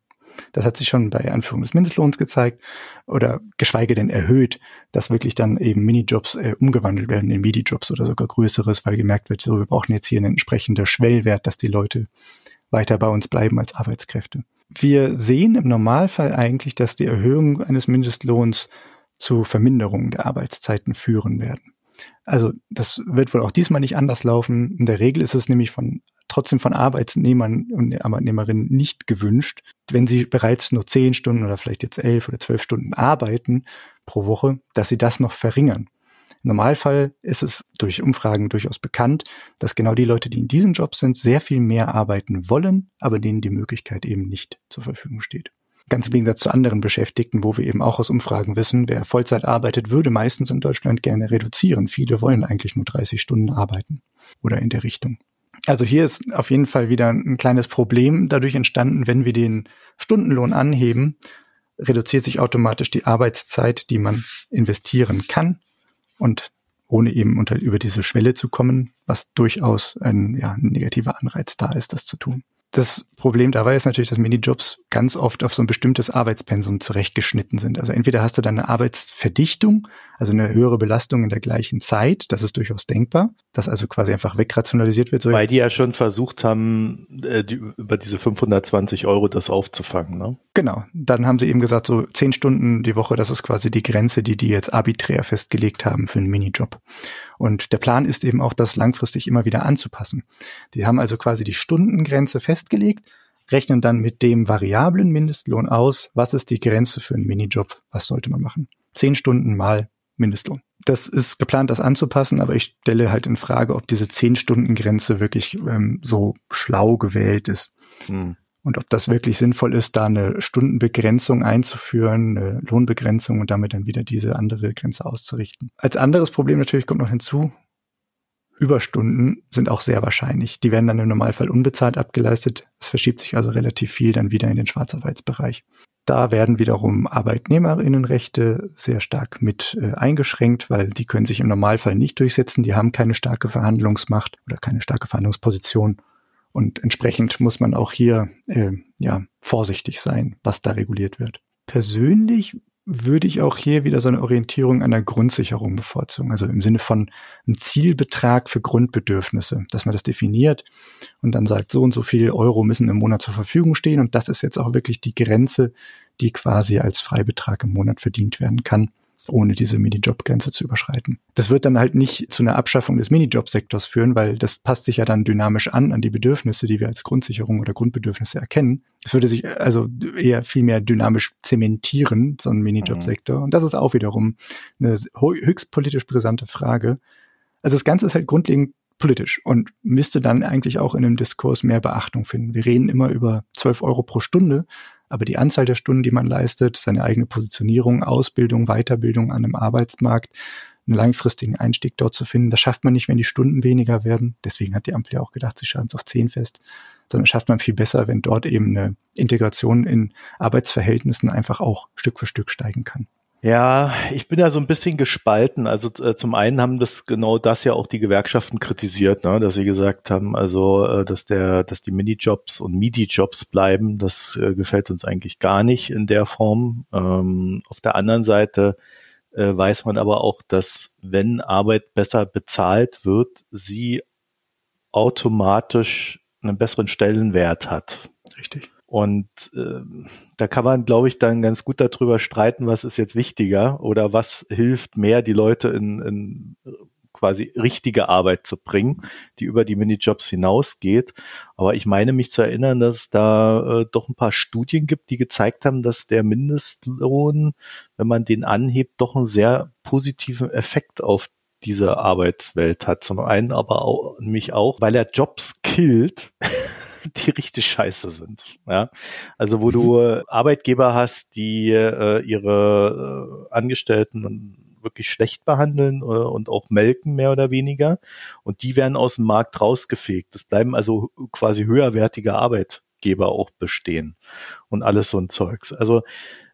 Das hat sich schon bei Anführung des Mindestlohns gezeigt oder geschweige denn erhöht, dass wirklich dann eben Minijobs äh, umgewandelt werden in Midi-Jobs oder sogar größeres, weil gemerkt wird, so wir brauchen jetzt hier einen entsprechenden Schwellwert, dass die Leute weiter bei uns bleiben als Arbeitskräfte. Wir sehen im Normalfall eigentlich, dass die Erhöhung eines Mindestlohns zu Verminderungen der Arbeitszeiten führen werden. Also das wird wohl auch diesmal nicht anders laufen. In der Regel ist es nämlich von trotzdem von Arbeitsnehmern und Arbeitnehmerinnen nicht gewünscht, wenn sie bereits nur zehn Stunden oder vielleicht jetzt elf oder zwölf Stunden arbeiten pro Woche, dass sie das noch verringern. Im Normalfall ist es durch Umfragen durchaus bekannt, dass genau die Leute, die in diesem Job sind, sehr viel mehr arbeiten wollen, aber denen die Möglichkeit eben nicht zur Verfügung steht. Ganz im Gegensatz zu anderen Beschäftigten, wo wir eben auch aus Umfragen wissen, wer Vollzeit arbeitet, würde meistens in Deutschland gerne reduzieren. Viele wollen eigentlich nur 30 Stunden arbeiten oder in der Richtung. Also hier ist auf jeden Fall wieder ein kleines Problem dadurch entstanden, wenn wir den Stundenlohn anheben, reduziert sich automatisch die Arbeitszeit, die man investieren kann und ohne eben unter, über diese Schwelle zu kommen, was durchaus ein, ja, ein negativer Anreiz da ist, das zu tun. Das Problem dabei ist natürlich, dass Minijobs ganz oft auf so ein bestimmtes Arbeitspensum zurechtgeschnitten sind. Also entweder hast du dann eine Arbeitsverdichtung, also eine höhere Belastung in der gleichen Zeit, das ist durchaus denkbar, dass also quasi einfach wegrationalisiert wird. Weil die ja schon versucht haben, äh, die, über diese 520 Euro das aufzufangen, ne? Genau. Dann haben sie eben gesagt, so zehn Stunden die Woche, das ist quasi die Grenze, die die jetzt arbiträr festgelegt haben für einen Minijob. Und der Plan ist eben auch, das langfristig immer wieder anzupassen. Die haben also quasi die Stundengrenze festgelegt, rechnen dann mit dem variablen Mindestlohn aus, was ist die Grenze für einen Minijob, was sollte man machen. Zehn Stunden mal Mindestlohn. Das ist geplant, das anzupassen, aber ich stelle halt in Frage, ob diese 10-Stunden-Grenze wirklich ähm, so schlau gewählt ist. Hm. Und ob das wirklich sinnvoll ist, da eine Stundenbegrenzung einzuführen, eine Lohnbegrenzung und damit dann wieder diese andere Grenze auszurichten. Als anderes Problem natürlich kommt noch hinzu, Überstunden sind auch sehr wahrscheinlich. Die werden dann im Normalfall unbezahlt abgeleistet. Es verschiebt sich also relativ viel dann wieder in den Schwarzarbeitsbereich. Da werden wiederum Arbeitnehmerinnenrechte sehr stark mit äh, eingeschränkt, weil die können sich im Normalfall nicht durchsetzen. Die haben keine starke Verhandlungsmacht oder keine starke Verhandlungsposition. Und entsprechend muss man auch hier äh, ja vorsichtig sein, was da reguliert wird. Persönlich würde ich auch hier wieder so eine Orientierung der Grundsicherung bevorzugen. Also im Sinne von einem Zielbetrag für Grundbedürfnisse, dass man das definiert und dann sagt, so und so viel Euro müssen im Monat zur Verfügung stehen und das ist jetzt auch wirklich die Grenze, die quasi als Freibetrag im Monat verdient werden kann ohne diese Minijob-Grenze zu überschreiten. Das wird dann halt nicht zu einer Abschaffung des Minijob-Sektors führen, weil das passt sich ja dann dynamisch an, an die Bedürfnisse, die wir als Grundsicherung oder Grundbedürfnisse erkennen. Es würde sich also eher viel mehr dynamisch zementieren, so ein Minijob-Sektor. Und das ist auch wiederum eine höchst politisch brisante Frage. Also das Ganze ist halt grundlegend politisch und müsste dann eigentlich auch in einem Diskurs mehr Beachtung finden. Wir reden immer über 12 Euro pro Stunde, aber die Anzahl der Stunden, die man leistet, seine eigene Positionierung, Ausbildung, Weiterbildung an einem Arbeitsmarkt, einen langfristigen Einstieg dort zu finden, das schafft man nicht, wenn die Stunden weniger werden. Deswegen hat die Ampel ja auch gedacht, sie schaffen es auf zehn fest, sondern schafft man viel besser, wenn dort eben eine Integration in Arbeitsverhältnissen einfach auch Stück für Stück steigen kann. Ja, ich bin ja so ein bisschen gespalten. Also äh, zum einen haben das genau das ja auch die Gewerkschaften kritisiert, ne? dass sie gesagt haben, also äh, dass der, dass die Minijobs und Midi-Jobs bleiben, das äh, gefällt uns eigentlich gar nicht in der Form. Ähm, auf der anderen Seite äh, weiß man aber auch, dass wenn Arbeit besser bezahlt wird, sie automatisch einen besseren Stellenwert hat. Richtig. Und äh, da kann man, glaube ich, dann ganz gut darüber streiten, was ist jetzt wichtiger oder was hilft mehr, die Leute in, in quasi richtige Arbeit zu bringen, die über die Minijobs hinausgeht. Aber ich meine mich zu erinnern, dass es da äh, doch ein paar Studien gibt, die gezeigt haben, dass der Mindestlohn, wenn man den anhebt, doch einen sehr positiven Effekt auf diese Arbeitswelt hat. Zum einen aber auch, nämlich auch, weil er Jobs killt. die richtig scheiße sind. Ja? Also wo du. Arbeitgeber hast, die äh, ihre äh, Angestellten wirklich schlecht behandeln äh, und auch melken, mehr oder weniger. Und die werden aus dem Markt rausgefegt. Es bleiben also quasi höherwertige Arbeitgeber auch bestehen und alles so ein Zeugs. Also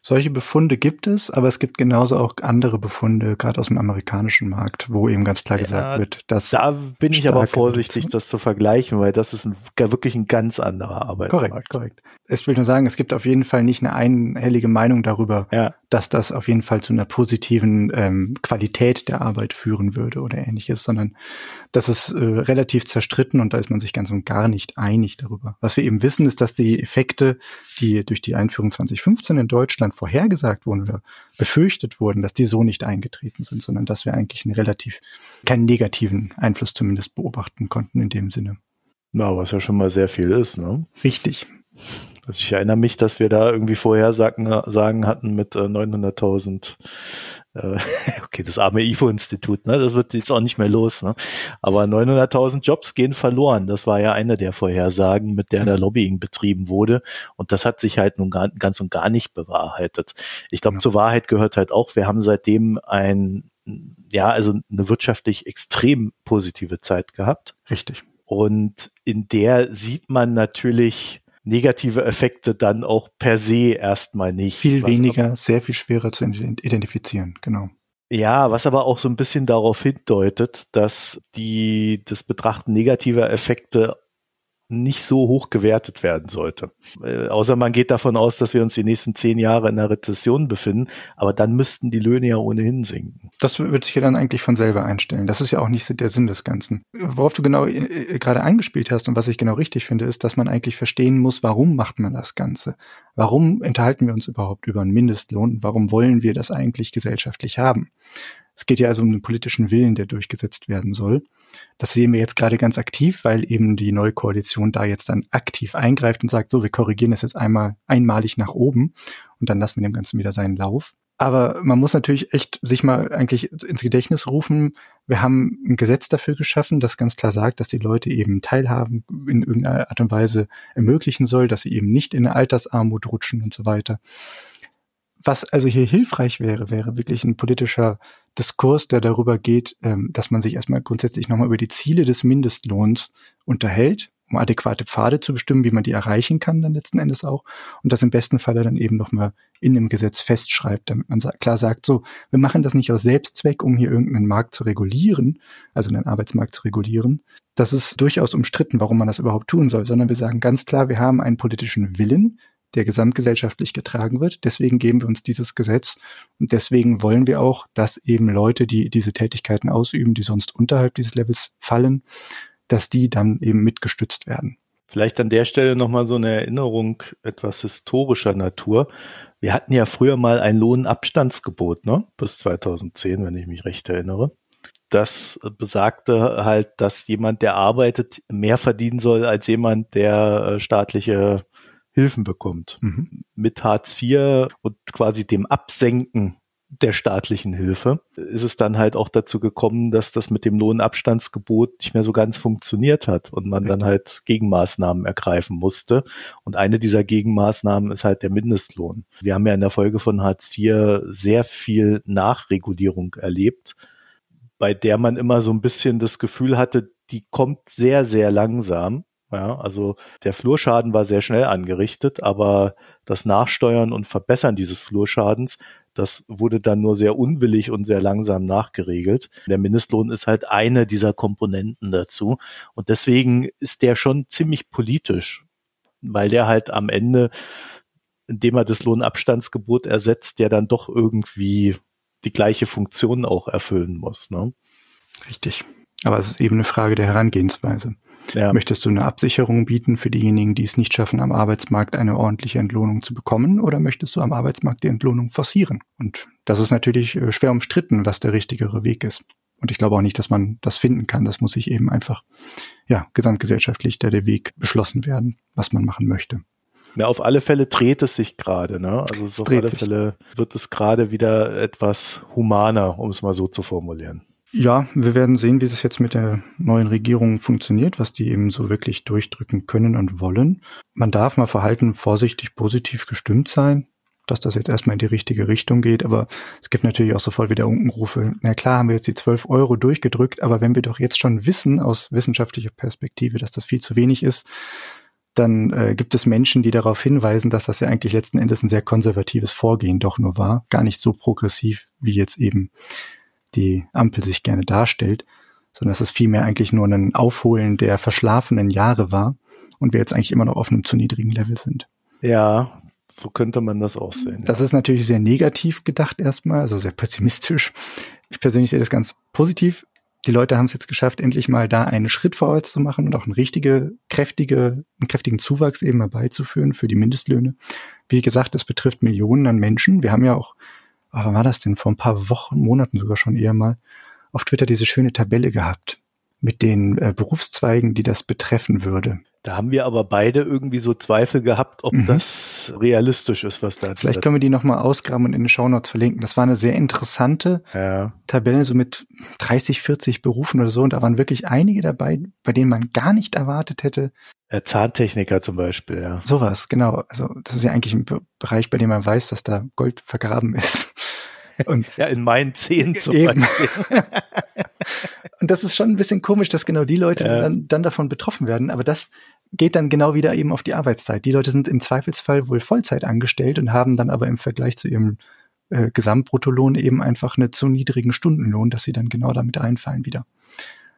solche Befunde gibt es, aber es gibt genauso auch andere Befunde, gerade aus dem amerikanischen Markt, wo eben ganz klar gesagt ja, wird, dass. Da bin ich aber vorsichtig, das zu vergleichen, weil das ist ein, wirklich ein ganz anderer Arbeitsmarkt. Korrekt, korrekt. Ich will nur sagen, es gibt auf jeden Fall nicht eine einhellige Meinung darüber, ja. dass das auf jeden Fall zu einer positiven ähm, Qualität der Arbeit führen würde oder ähnliches, sondern das ist äh, relativ zerstritten und da ist man sich ganz und gar nicht einig darüber. Was wir eben wissen, ist, dass die Effekte, die durch die Einführung 2015 in Deutschland vorhergesagt wurden oder befürchtet wurden, dass die so nicht eingetreten sind, sondern dass wir eigentlich einen relativ keinen negativen Einfluss zumindest beobachten konnten in dem Sinne. Na, was ja schon mal sehr viel ist, ne? Richtig. Also ich erinnere mich, dass wir da irgendwie Vorhersagen sagen hatten mit äh, 900.000. Äh, okay, das arme IFO-Institut, ne? Das wird jetzt auch nicht mehr los, ne? Aber 900.000 Jobs gehen verloren. Das war ja eine der Vorhersagen, mit der der Lobbying betrieben wurde. Und das hat sich halt nun gar, ganz und gar nicht bewahrheitet. Ich glaube, ja. zur Wahrheit gehört halt auch, wir haben seitdem ein, ja, also eine wirtschaftlich extrem positive Zeit gehabt. Richtig. Und in der sieht man natürlich negative Effekte dann auch per se erstmal nicht. Viel weniger, aber, sehr viel schwerer zu identifizieren, genau. Ja, was aber auch so ein bisschen darauf hindeutet, dass die, das Betrachten negativer Effekte nicht so hoch gewertet werden sollte. Äh, außer man geht davon aus, dass wir uns die nächsten zehn Jahre in einer Rezession befinden, aber dann müssten die Löhne ja ohnehin sinken. Das wird sich ja dann eigentlich von selber einstellen. Das ist ja auch nicht der Sinn des Ganzen. Worauf du genau äh, äh, gerade eingespielt hast und was ich genau richtig finde, ist, dass man eigentlich verstehen muss, warum macht man das Ganze? Warum enthalten wir uns überhaupt über einen Mindestlohn? Warum wollen wir das eigentlich gesellschaftlich haben? Es geht ja also um den politischen Willen, der durchgesetzt werden soll. Das sehen wir jetzt gerade ganz aktiv, weil eben die neue Koalition da jetzt dann aktiv eingreift und sagt, so, wir korrigieren das jetzt einmal einmalig nach oben und dann lassen wir dem Ganzen wieder seinen Lauf. Aber man muss natürlich echt sich mal eigentlich ins Gedächtnis rufen, wir haben ein Gesetz dafür geschaffen, das ganz klar sagt, dass die Leute eben Teilhaben in irgendeiner Art und Weise ermöglichen soll, dass sie eben nicht in eine Altersarmut rutschen und so weiter. Was also hier hilfreich wäre, wäre wirklich ein politischer Diskurs, der darüber geht, ähm, dass man sich erstmal grundsätzlich nochmal über die Ziele des Mindestlohns unterhält, um adäquate Pfade zu bestimmen, wie man die erreichen kann dann letzten Endes auch. Und das im besten Falle dann eben nochmal in dem Gesetz festschreibt, damit man klar sagt, so, wir machen das nicht aus Selbstzweck, um hier irgendeinen Markt zu regulieren, also einen Arbeitsmarkt zu regulieren. Das ist durchaus umstritten, warum man das überhaupt tun soll, sondern wir sagen ganz klar, wir haben einen politischen Willen, der gesamtgesellschaftlich getragen wird. Deswegen geben wir uns dieses Gesetz und deswegen wollen wir auch, dass eben Leute, die diese Tätigkeiten ausüben, die sonst unterhalb dieses Levels fallen, dass die dann eben mitgestützt werden. Vielleicht an der Stelle nochmal so eine Erinnerung etwas historischer Natur. Wir hatten ja früher mal ein Lohnabstandsgebot, ne? Bis 2010, wenn ich mich recht erinnere. Das besagte halt, dass jemand, der arbeitet, mehr verdienen soll als jemand, der äh, staatliche Hilfen bekommt. Mhm. Mit Hartz IV und quasi dem Absenken der staatlichen Hilfe ist es dann halt auch dazu gekommen, dass das mit dem Lohnabstandsgebot nicht mehr so ganz funktioniert hat und man Richtig. dann halt Gegenmaßnahmen ergreifen musste. Und eine dieser Gegenmaßnahmen ist halt der Mindestlohn. Wir haben ja in der Folge von Hartz IV sehr viel Nachregulierung erlebt, bei der man immer so ein bisschen das Gefühl hatte, die kommt sehr, sehr langsam ja, also der Flurschaden war sehr schnell angerichtet, aber das Nachsteuern und Verbessern dieses Flurschadens, das wurde dann nur sehr unwillig und sehr langsam nachgeregelt. Der Mindestlohn ist halt eine dieser Komponenten dazu. Und deswegen ist der schon ziemlich politisch, weil der halt am Ende, indem er das Lohnabstandsgebot ersetzt, ja dann doch irgendwie die gleiche Funktion auch erfüllen muss. Ne? Richtig. Aber es ist eben eine Frage der Herangehensweise. Ja. Möchtest du eine Absicherung bieten für diejenigen, die es nicht schaffen, am Arbeitsmarkt eine ordentliche Entlohnung zu bekommen, oder möchtest du am Arbeitsmarkt die Entlohnung forcieren? Und das ist natürlich äh, schwer umstritten, was der richtigere Weg ist. Und ich glaube auch nicht, dass man das finden kann. Das muss sich eben einfach, ja, gesamtgesellschaftlich der, der Weg beschlossen werden, was man machen möchte. Ja, auf alle Fälle dreht es sich gerade, ne? Also auf alle sich. Fälle wird es gerade wieder etwas humaner, um es mal so zu formulieren. Ja, wir werden sehen, wie es jetzt mit der neuen Regierung funktioniert, was die eben so wirklich durchdrücken können und wollen. Man darf mal verhalten vorsichtig positiv gestimmt sein, dass das jetzt erstmal in die richtige Richtung geht, aber es gibt natürlich auch sofort wieder Unkenrufe. Na klar, haben wir jetzt die 12 Euro durchgedrückt, aber wenn wir doch jetzt schon wissen aus wissenschaftlicher Perspektive, dass das viel zu wenig ist, dann äh, gibt es Menschen, die darauf hinweisen, dass das ja eigentlich letzten Endes ein sehr konservatives Vorgehen doch nur war, gar nicht so progressiv wie jetzt eben die Ampel sich gerne darstellt, sondern dass es vielmehr eigentlich nur ein Aufholen der verschlafenen Jahre war und wir jetzt eigentlich immer noch auf einem zu niedrigen Level sind. Ja, so könnte man das auch sehen. Das ja. ist natürlich sehr negativ gedacht erstmal, also sehr pessimistisch. Ich persönlich sehe das ganz positiv. Die Leute haben es jetzt geschafft, endlich mal da einen Schritt vorwärts zu machen und auch einen richtige, kräftige, einen kräftigen Zuwachs eben herbeizuführen für die Mindestlöhne. Wie gesagt, es betrifft Millionen an Menschen. Wir haben ja auch aber wann war das denn? Vor ein paar Wochen, Monaten sogar schon eher mal, auf Twitter diese schöne Tabelle gehabt mit den äh, Berufszweigen, die das betreffen würde. Da haben wir aber beide irgendwie so Zweifel gehabt, ob mhm. das realistisch ist, was da. Vielleicht können wir die nochmal ausgraben und in den Shownotes verlinken. Das war eine sehr interessante ja. Tabelle, so mit 30, 40 Berufen oder so. Und da waren wirklich einige dabei, bei denen man gar nicht erwartet hätte. Zahntechniker zum Beispiel, ja. Sowas, genau. Also das ist ja eigentlich ein Bereich, bei dem man weiß, dass da Gold vergraben ist. Und ja, in meinen Zehen zum eben. Beispiel. und das ist schon ein bisschen komisch, dass genau die Leute ja. dann, dann davon betroffen werden. Aber das geht dann genau wieder eben auf die Arbeitszeit. Die Leute sind im Zweifelsfall wohl Vollzeit angestellt und haben dann aber im Vergleich zu ihrem äh, Gesamtbruttolohn eben einfach einen zu niedrigen Stundenlohn, dass sie dann genau damit einfallen wieder.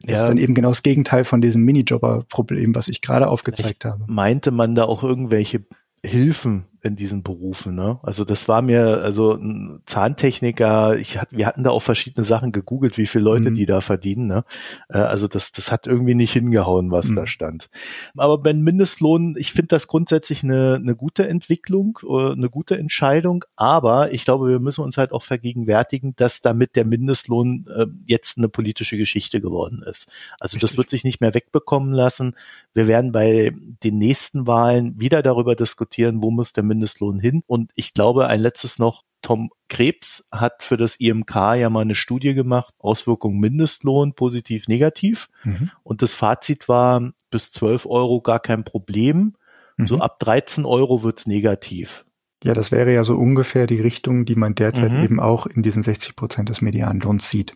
Das ja. ist dann eben genau das Gegenteil von diesem Minijobber-Problem, was ich gerade aufgezeigt ich habe. Meinte man da auch irgendwelche Hilfen in diesen Berufen. Ne? Also das war mir, also ein Zahntechniker, ich hat, wir hatten da auch verschiedene Sachen gegoogelt, wie viele Leute mhm. die da verdienen. Ne? Äh, also das, das hat irgendwie nicht hingehauen, was mhm. da stand. Aber beim Mindestlohn, ich finde das grundsätzlich eine, eine gute Entwicklung, äh, eine gute Entscheidung. Aber ich glaube, wir müssen uns halt auch vergegenwärtigen, dass damit der Mindestlohn äh, jetzt eine politische Geschichte geworden ist. Also Richtig. das wird sich nicht mehr wegbekommen lassen. Wir werden bei den nächsten Wahlen wieder darüber diskutieren, wo muss der Mindestlohn Mindestlohn hin. Und ich glaube, ein letztes noch, Tom Krebs hat für das IMK ja mal eine Studie gemacht, Auswirkungen Mindestlohn, positiv, negativ. Mhm. Und das Fazit war, bis 12 Euro gar kein Problem. Mhm. So ab 13 Euro wird's negativ. Ja, das wäre ja so ungefähr die Richtung, die man derzeit mhm. eben auch in diesen 60 Prozent des Medianlohns sieht.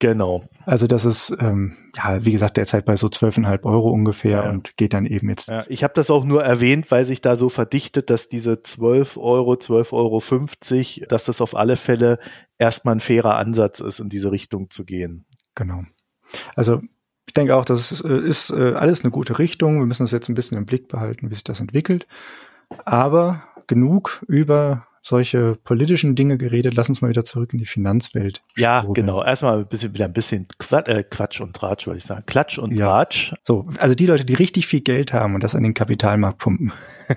Genau. Also das ist, ähm, ja, wie gesagt, derzeit bei so 12,5 Euro ungefähr ja. und geht dann eben jetzt. Ja, ich habe das auch nur erwähnt, weil sich da so verdichtet, dass diese 12 Euro, 12,50 Euro, dass das auf alle Fälle erstmal ein fairer Ansatz ist, in diese Richtung zu gehen. Genau. Also ich denke auch, das ist, äh, ist äh, alles eine gute Richtung. Wir müssen uns jetzt ein bisschen im Blick behalten, wie sich das entwickelt. Aber genug über solche politischen Dinge geredet. Lass uns mal wieder zurück in die Finanzwelt. Ja, sprudeln. genau. Erstmal ein bisschen, wieder ein bisschen Quatsch, äh, Quatsch und Tratsch, würde ich sagen. Klatsch und ja. Tratsch. So, also die Leute, die richtig viel Geld haben und das an den Kapitalmarkt pumpen.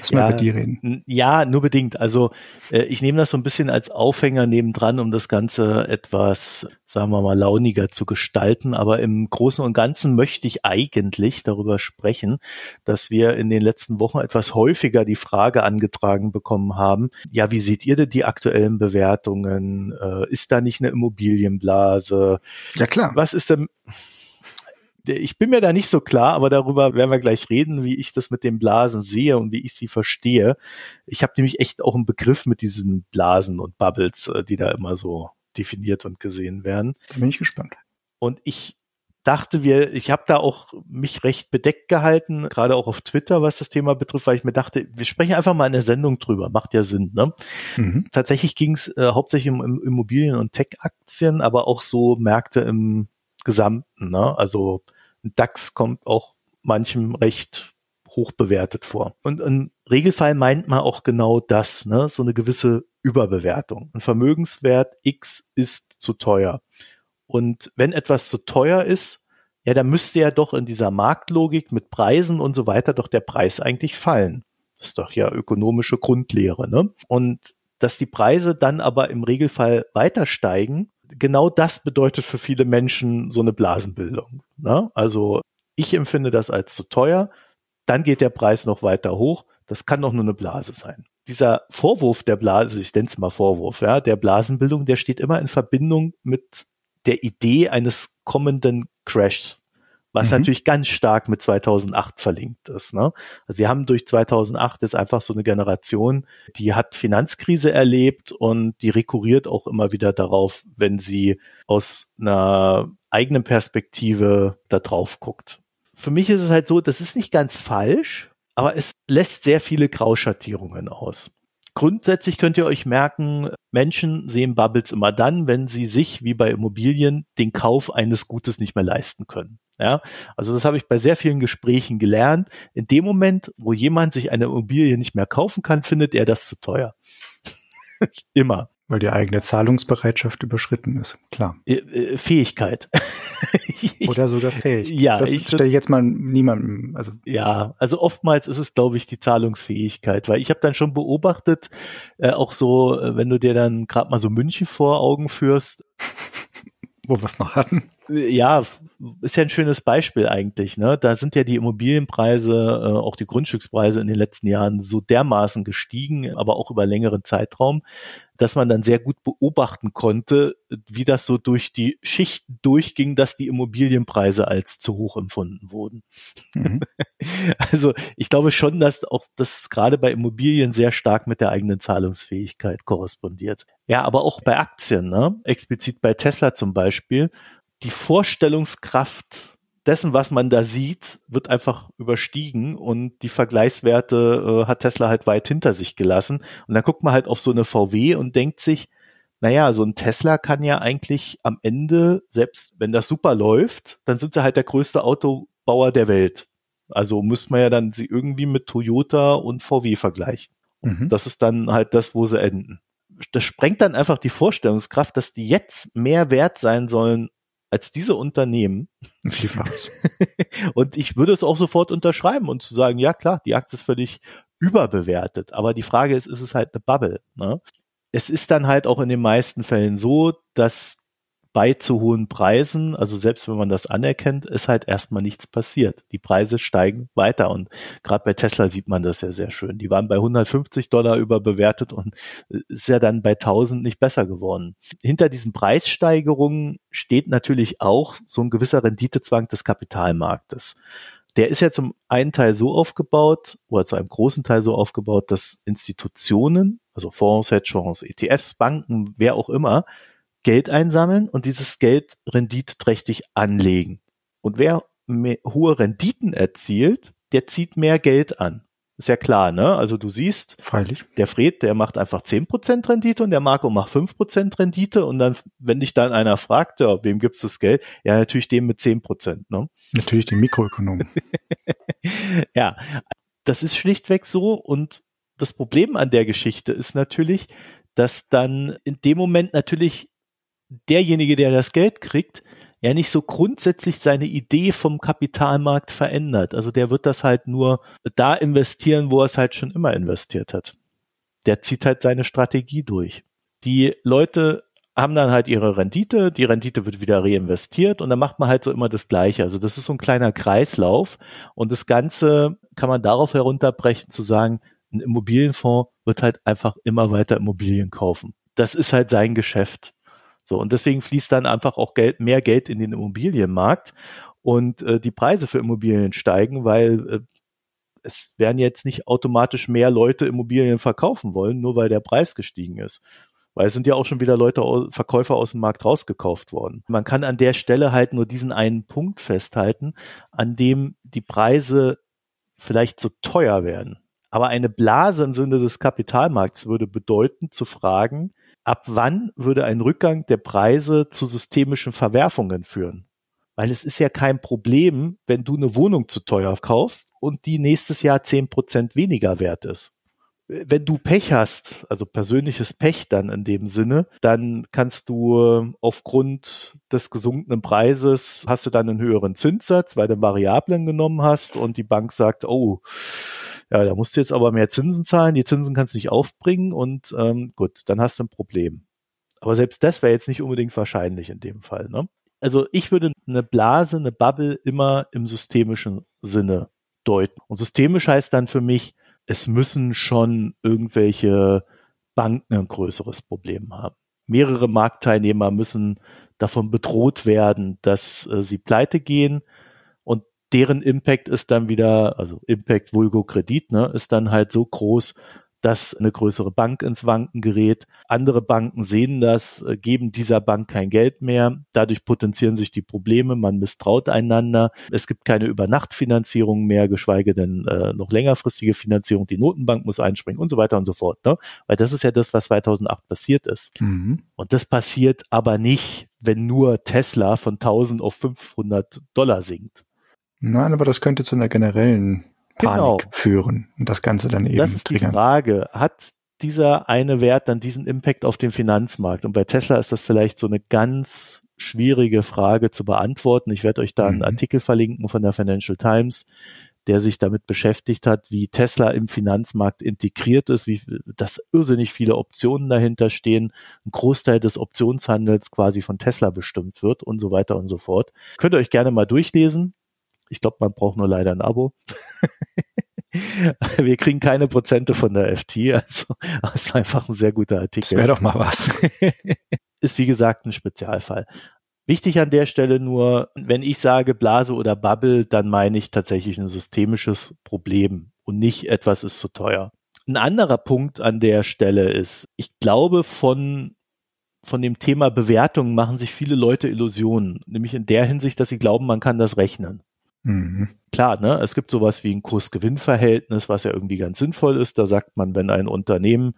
Lass mal ja, mit dir reden. Ja, nur bedingt. Also äh, ich nehme das so ein bisschen als Aufhänger nebendran, um das Ganze etwas sagen wir mal, launiger zu gestalten. Aber im Großen und Ganzen möchte ich eigentlich darüber sprechen, dass wir in den letzten Wochen etwas häufiger die Frage angetragen bekommen haben, ja, wie seht ihr denn die aktuellen Bewertungen? Äh, ist da nicht eine Immobilienblase? Ja, klar. Was ist denn, ich bin mir da nicht so klar, aber darüber werden wir gleich reden, wie ich das mit den Blasen sehe und wie ich sie verstehe. Ich habe nämlich echt auch einen Begriff mit diesen Blasen und Bubbles, äh, die da immer so definiert und gesehen werden. Da bin ich gespannt. Und ich dachte wir, ich habe da auch mich recht bedeckt gehalten, gerade auch auf Twitter, was das Thema betrifft, weil ich mir dachte, wir sprechen einfach mal in der Sendung drüber, macht ja Sinn. Ne? Mhm. Tatsächlich ging es äh, hauptsächlich um Immobilien- und Tech-Aktien, aber auch so Märkte im Gesamten. Ne? Also DAX kommt auch manchem recht hoch bewertet vor. Und im Regelfall meint man auch genau das, ne? so eine gewisse Überbewertung. Ein Vermögenswert X ist zu teuer. Und wenn etwas zu teuer ist, ja, dann müsste ja doch in dieser Marktlogik mit Preisen und so weiter doch der Preis eigentlich fallen. Das ist doch ja ökonomische Grundlehre, ne? Und dass die Preise dann aber im Regelfall weiter steigen, genau das bedeutet für viele Menschen so eine Blasenbildung. Ne? Also ich empfinde das als zu teuer, dann geht der Preis noch weiter hoch, das kann doch nur eine Blase sein dieser Vorwurf der Blase, ich nenne es mal Vorwurf, ja, der Blasenbildung, der steht immer in Verbindung mit der Idee eines kommenden Crashs, was mhm. natürlich ganz stark mit 2008 verlinkt ist. Ne? Also wir haben durch 2008 jetzt einfach so eine Generation, die hat Finanzkrise erlebt und die rekurriert auch immer wieder darauf, wenn sie aus einer eigenen Perspektive da drauf guckt. Für mich ist es halt so, das ist nicht ganz falsch, aber es lässt sehr viele Grauschattierungen aus. Grundsätzlich könnt ihr euch merken, Menschen sehen Bubbles immer dann, wenn sie sich, wie bei Immobilien, den Kauf eines Gutes nicht mehr leisten können. Ja, also das habe ich bei sehr vielen Gesprächen gelernt. In dem Moment, wo jemand sich eine Immobilie nicht mehr kaufen kann, findet er das zu teuer. immer. Weil die eigene Zahlungsbereitschaft überschritten ist, klar. Äh, äh, Fähigkeit. Oder sogar Fähigkeit. Ja, das ich stelle ich jetzt mal niemandem. Also ja, also oftmals ist es, glaube ich, die Zahlungsfähigkeit, weil ich habe dann schon beobachtet, äh, auch so, äh, wenn du dir dann gerade mal so München vor Augen führst, wo wir es noch hatten. Ja, ist ja ein schönes Beispiel eigentlich. Ne? Da sind ja die Immobilienpreise, äh, auch die Grundstückspreise in den letzten Jahren so dermaßen gestiegen, aber auch über längeren Zeitraum, dass man dann sehr gut beobachten konnte, wie das so durch die Schichten durchging, dass die Immobilienpreise als zu hoch empfunden wurden. Mhm. Also ich glaube schon, dass auch das gerade bei Immobilien sehr stark mit der eigenen Zahlungsfähigkeit korrespondiert. Ja, aber auch bei Aktien, ne? explizit bei Tesla zum Beispiel, die Vorstellungskraft dessen, was man da sieht, wird einfach überstiegen und die Vergleichswerte äh, hat Tesla halt weit hinter sich gelassen. Und dann guckt man halt auf so eine VW und denkt sich, naja, so ein Tesla kann ja eigentlich am Ende, selbst wenn das super läuft, dann sind sie halt der größte Autobauer der Welt. Also müsste man ja dann sie irgendwie mit Toyota und VW vergleichen. Mhm. Das ist dann halt das, wo sie enden. Das sprengt dann einfach die Vorstellungskraft, dass die jetzt mehr wert sein sollen als diese Unternehmen. Und ich würde es auch sofort unterschreiben und zu sagen, ja klar, die Aktie ist völlig überbewertet. Aber die Frage ist, ist es halt eine Bubble? Ne? Es ist dann halt auch in den meisten Fällen so, dass bei zu hohen Preisen, also selbst wenn man das anerkennt, ist halt erstmal nichts passiert. Die Preise steigen weiter und gerade bei Tesla sieht man das ja sehr schön. Die waren bei 150 Dollar überbewertet und ist ja dann bei 1000 nicht besser geworden. Hinter diesen Preissteigerungen steht natürlich auch so ein gewisser Renditezwang des Kapitalmarktes. Der ist ja zum einen Teil so aufgebaut oder zu einem großen Teil so aufgebaut, dass Institutionen, also Fonds, Hedgefonds, ETFs, Banken, wer auch immer, Geld einsammeln und dieses Geld renditträchtig anlegen. Und wer hohe Renditen erzielt, der zieht mehr Geld an. Ist ja klar, ne? Also du siehst, Freilich. der Fred, der macht einfach zehn Prozent Rendite und der Marco macht fünf Prozent Rendite und dann, wenn dich dann einer fragt, ja, wem gibt's das Geld? Ja, natürlich dem mit zehn Prozent, ne? Natürlich den Mikroökonomen. ja, das ist schlichtweg so und das Problem an der Geschichte ist natürlich, dass dann in dem Moment natürlich derjenige, der das Geld kriegt, ja nicht so grundsätzlich seine Idee vom Kapitalmarkt verändert. Also der wird das halt nur da investieren, wo er es halt schon immer investiert hat. Der zieht halt seine Strategie durch. Die Leute haben dann halt ihre Rendite, die Rendite wird wieder reinvestiert und dann macht man halt so immer das Gleiche. Also das ist so ein kleiner Kreislauf und das Ganze kann man darauf herunterbrechen zu sagen, ein Immobilienfonds wird halt einfach immer weiter Immobilien kaufen. Das ist halt sein Geschäft. So, und deswegen fließt dann einfach auch Geld, mehr Geld in den Immobilienmarkt und äh, die Preise für Immobilien steigen, weil äh, es werden jetzt nicht automatisch mehr Leute Immobilien verkaufen wollen, nur weil der Preis gestiegen ist. Weil es sind ja auch schon wieder Leute, Verkäufer aus dem Markt rausgekauft worden. Man kann an der Stelle halt nur diesen einen Punkt festhalten, an dem die Preise vielleicht zu teuer werden. Aber eine Blase im Sinne des Kapitalmarkts würde bedeuten, zu fragen, ab wann würde ein Rückgang der Preise zu systemischen Verwerfungen führen? Weil es ist ja kein Problem, wenn du eine Wohnung zu teuer kaufst und die nächstes Jahr zehn Prozent weniger wert ist. Wenn du Pech hast, also persönliches Pech dann in dem Sinne, dann kannst du aufgrund des gesunkenen Preises, hast du dann einen höheren Zinssatz, weil du Variablen genommen hast und die Bank sagt, oh, ja, da musst du jetzt aber mehr Zinsen zahlen, die Zinsen kannst du nicht aufbringen und ähm, gut, dann hast du ein Problem. Aber selbst das wäre jetzt nicht unbedingt wahrscheinlich in dem Fall. Ne? Also ich würde eine Blase, eine Bubble immer im systemischen Sinne deuten. Und systemisch heißt dann für mich, es müssen schon irgendwelche Banken ein größeres Problem haben. Mehrere Marktteilnehmer müssen davon bedroht werden, dass äh, sie pleite gehen deren Impact ist dann wieder, also Impact Vulgo Kredit, ne, ist dann halt so groß, dass eine größere Bank ins Wanken gerät. Andere Banken sehen das, äh, geben dieser Bank kein Geld mehr. Dadurch potenzieren sich die Probleme, man misstraut einander. Es gibt keine Übernachtfinanzierung mehr, geschweige denn äh, noch längerfristige Finanzierung. Die Notenbank muss einspringen und so weiter und so fort. Ne? Weil das ist ja das, was 2008 passiert ist. Mhm. Und das passiert aber nicht, wenn nur Tesla von 1000 auf 500 Dollar sinkt. Nein, aber das könnte zu einer generellen Panik genau. führen und das Ganze dann eben. Das ist triggern. die Frage. Hat dieser eine Wert dann diesen Impact auf den Finanzmarkt? Und bei Tesla ist das vielleicht so eine ganz schwierige Frage zu beantworten. Ich werde euch da einen mhm. Artikel verlinken von der Financial Times, der sich damit beschäftigt hat, wie Tesla im Finanzmarkt integriert ist, wie dass irrsinnig viele Optionen dahinter stehen, ein Großteil des Optionshandels quasi von Tesla bestimmt wird und so weiter und so fort. Könnt ihr euch gerne mal durchlesen. Ich glaube, man braucht nur leider ein Abo. Wir kriegen keine Prozente von der FT, also das ist einfach ein sehr guter Artikel. Das wäre doch mal was. ist wie gesagt ein Spezialfall. Wichtig an der Stelle nur, wenn ich sage Blase oder Bubble, dann meine ich tatsächlich ein systemisches Problem und nicht etwas ist zu teuer. Ein anderer Punkt an der Stelle ist, ich glaube von von dem Thema Bewertung machen sich viele Leute Illusionen, nämlich in der Hinsicht, dass sie glauben, man kann das rechnen. Mhm. Klar, ne, es gibt sowas wie ein Kurs-Gewinn-Verhältnis, was ja irgendwie ganz sinnvoll ist. Da sagt man, wenn ein Unternehmen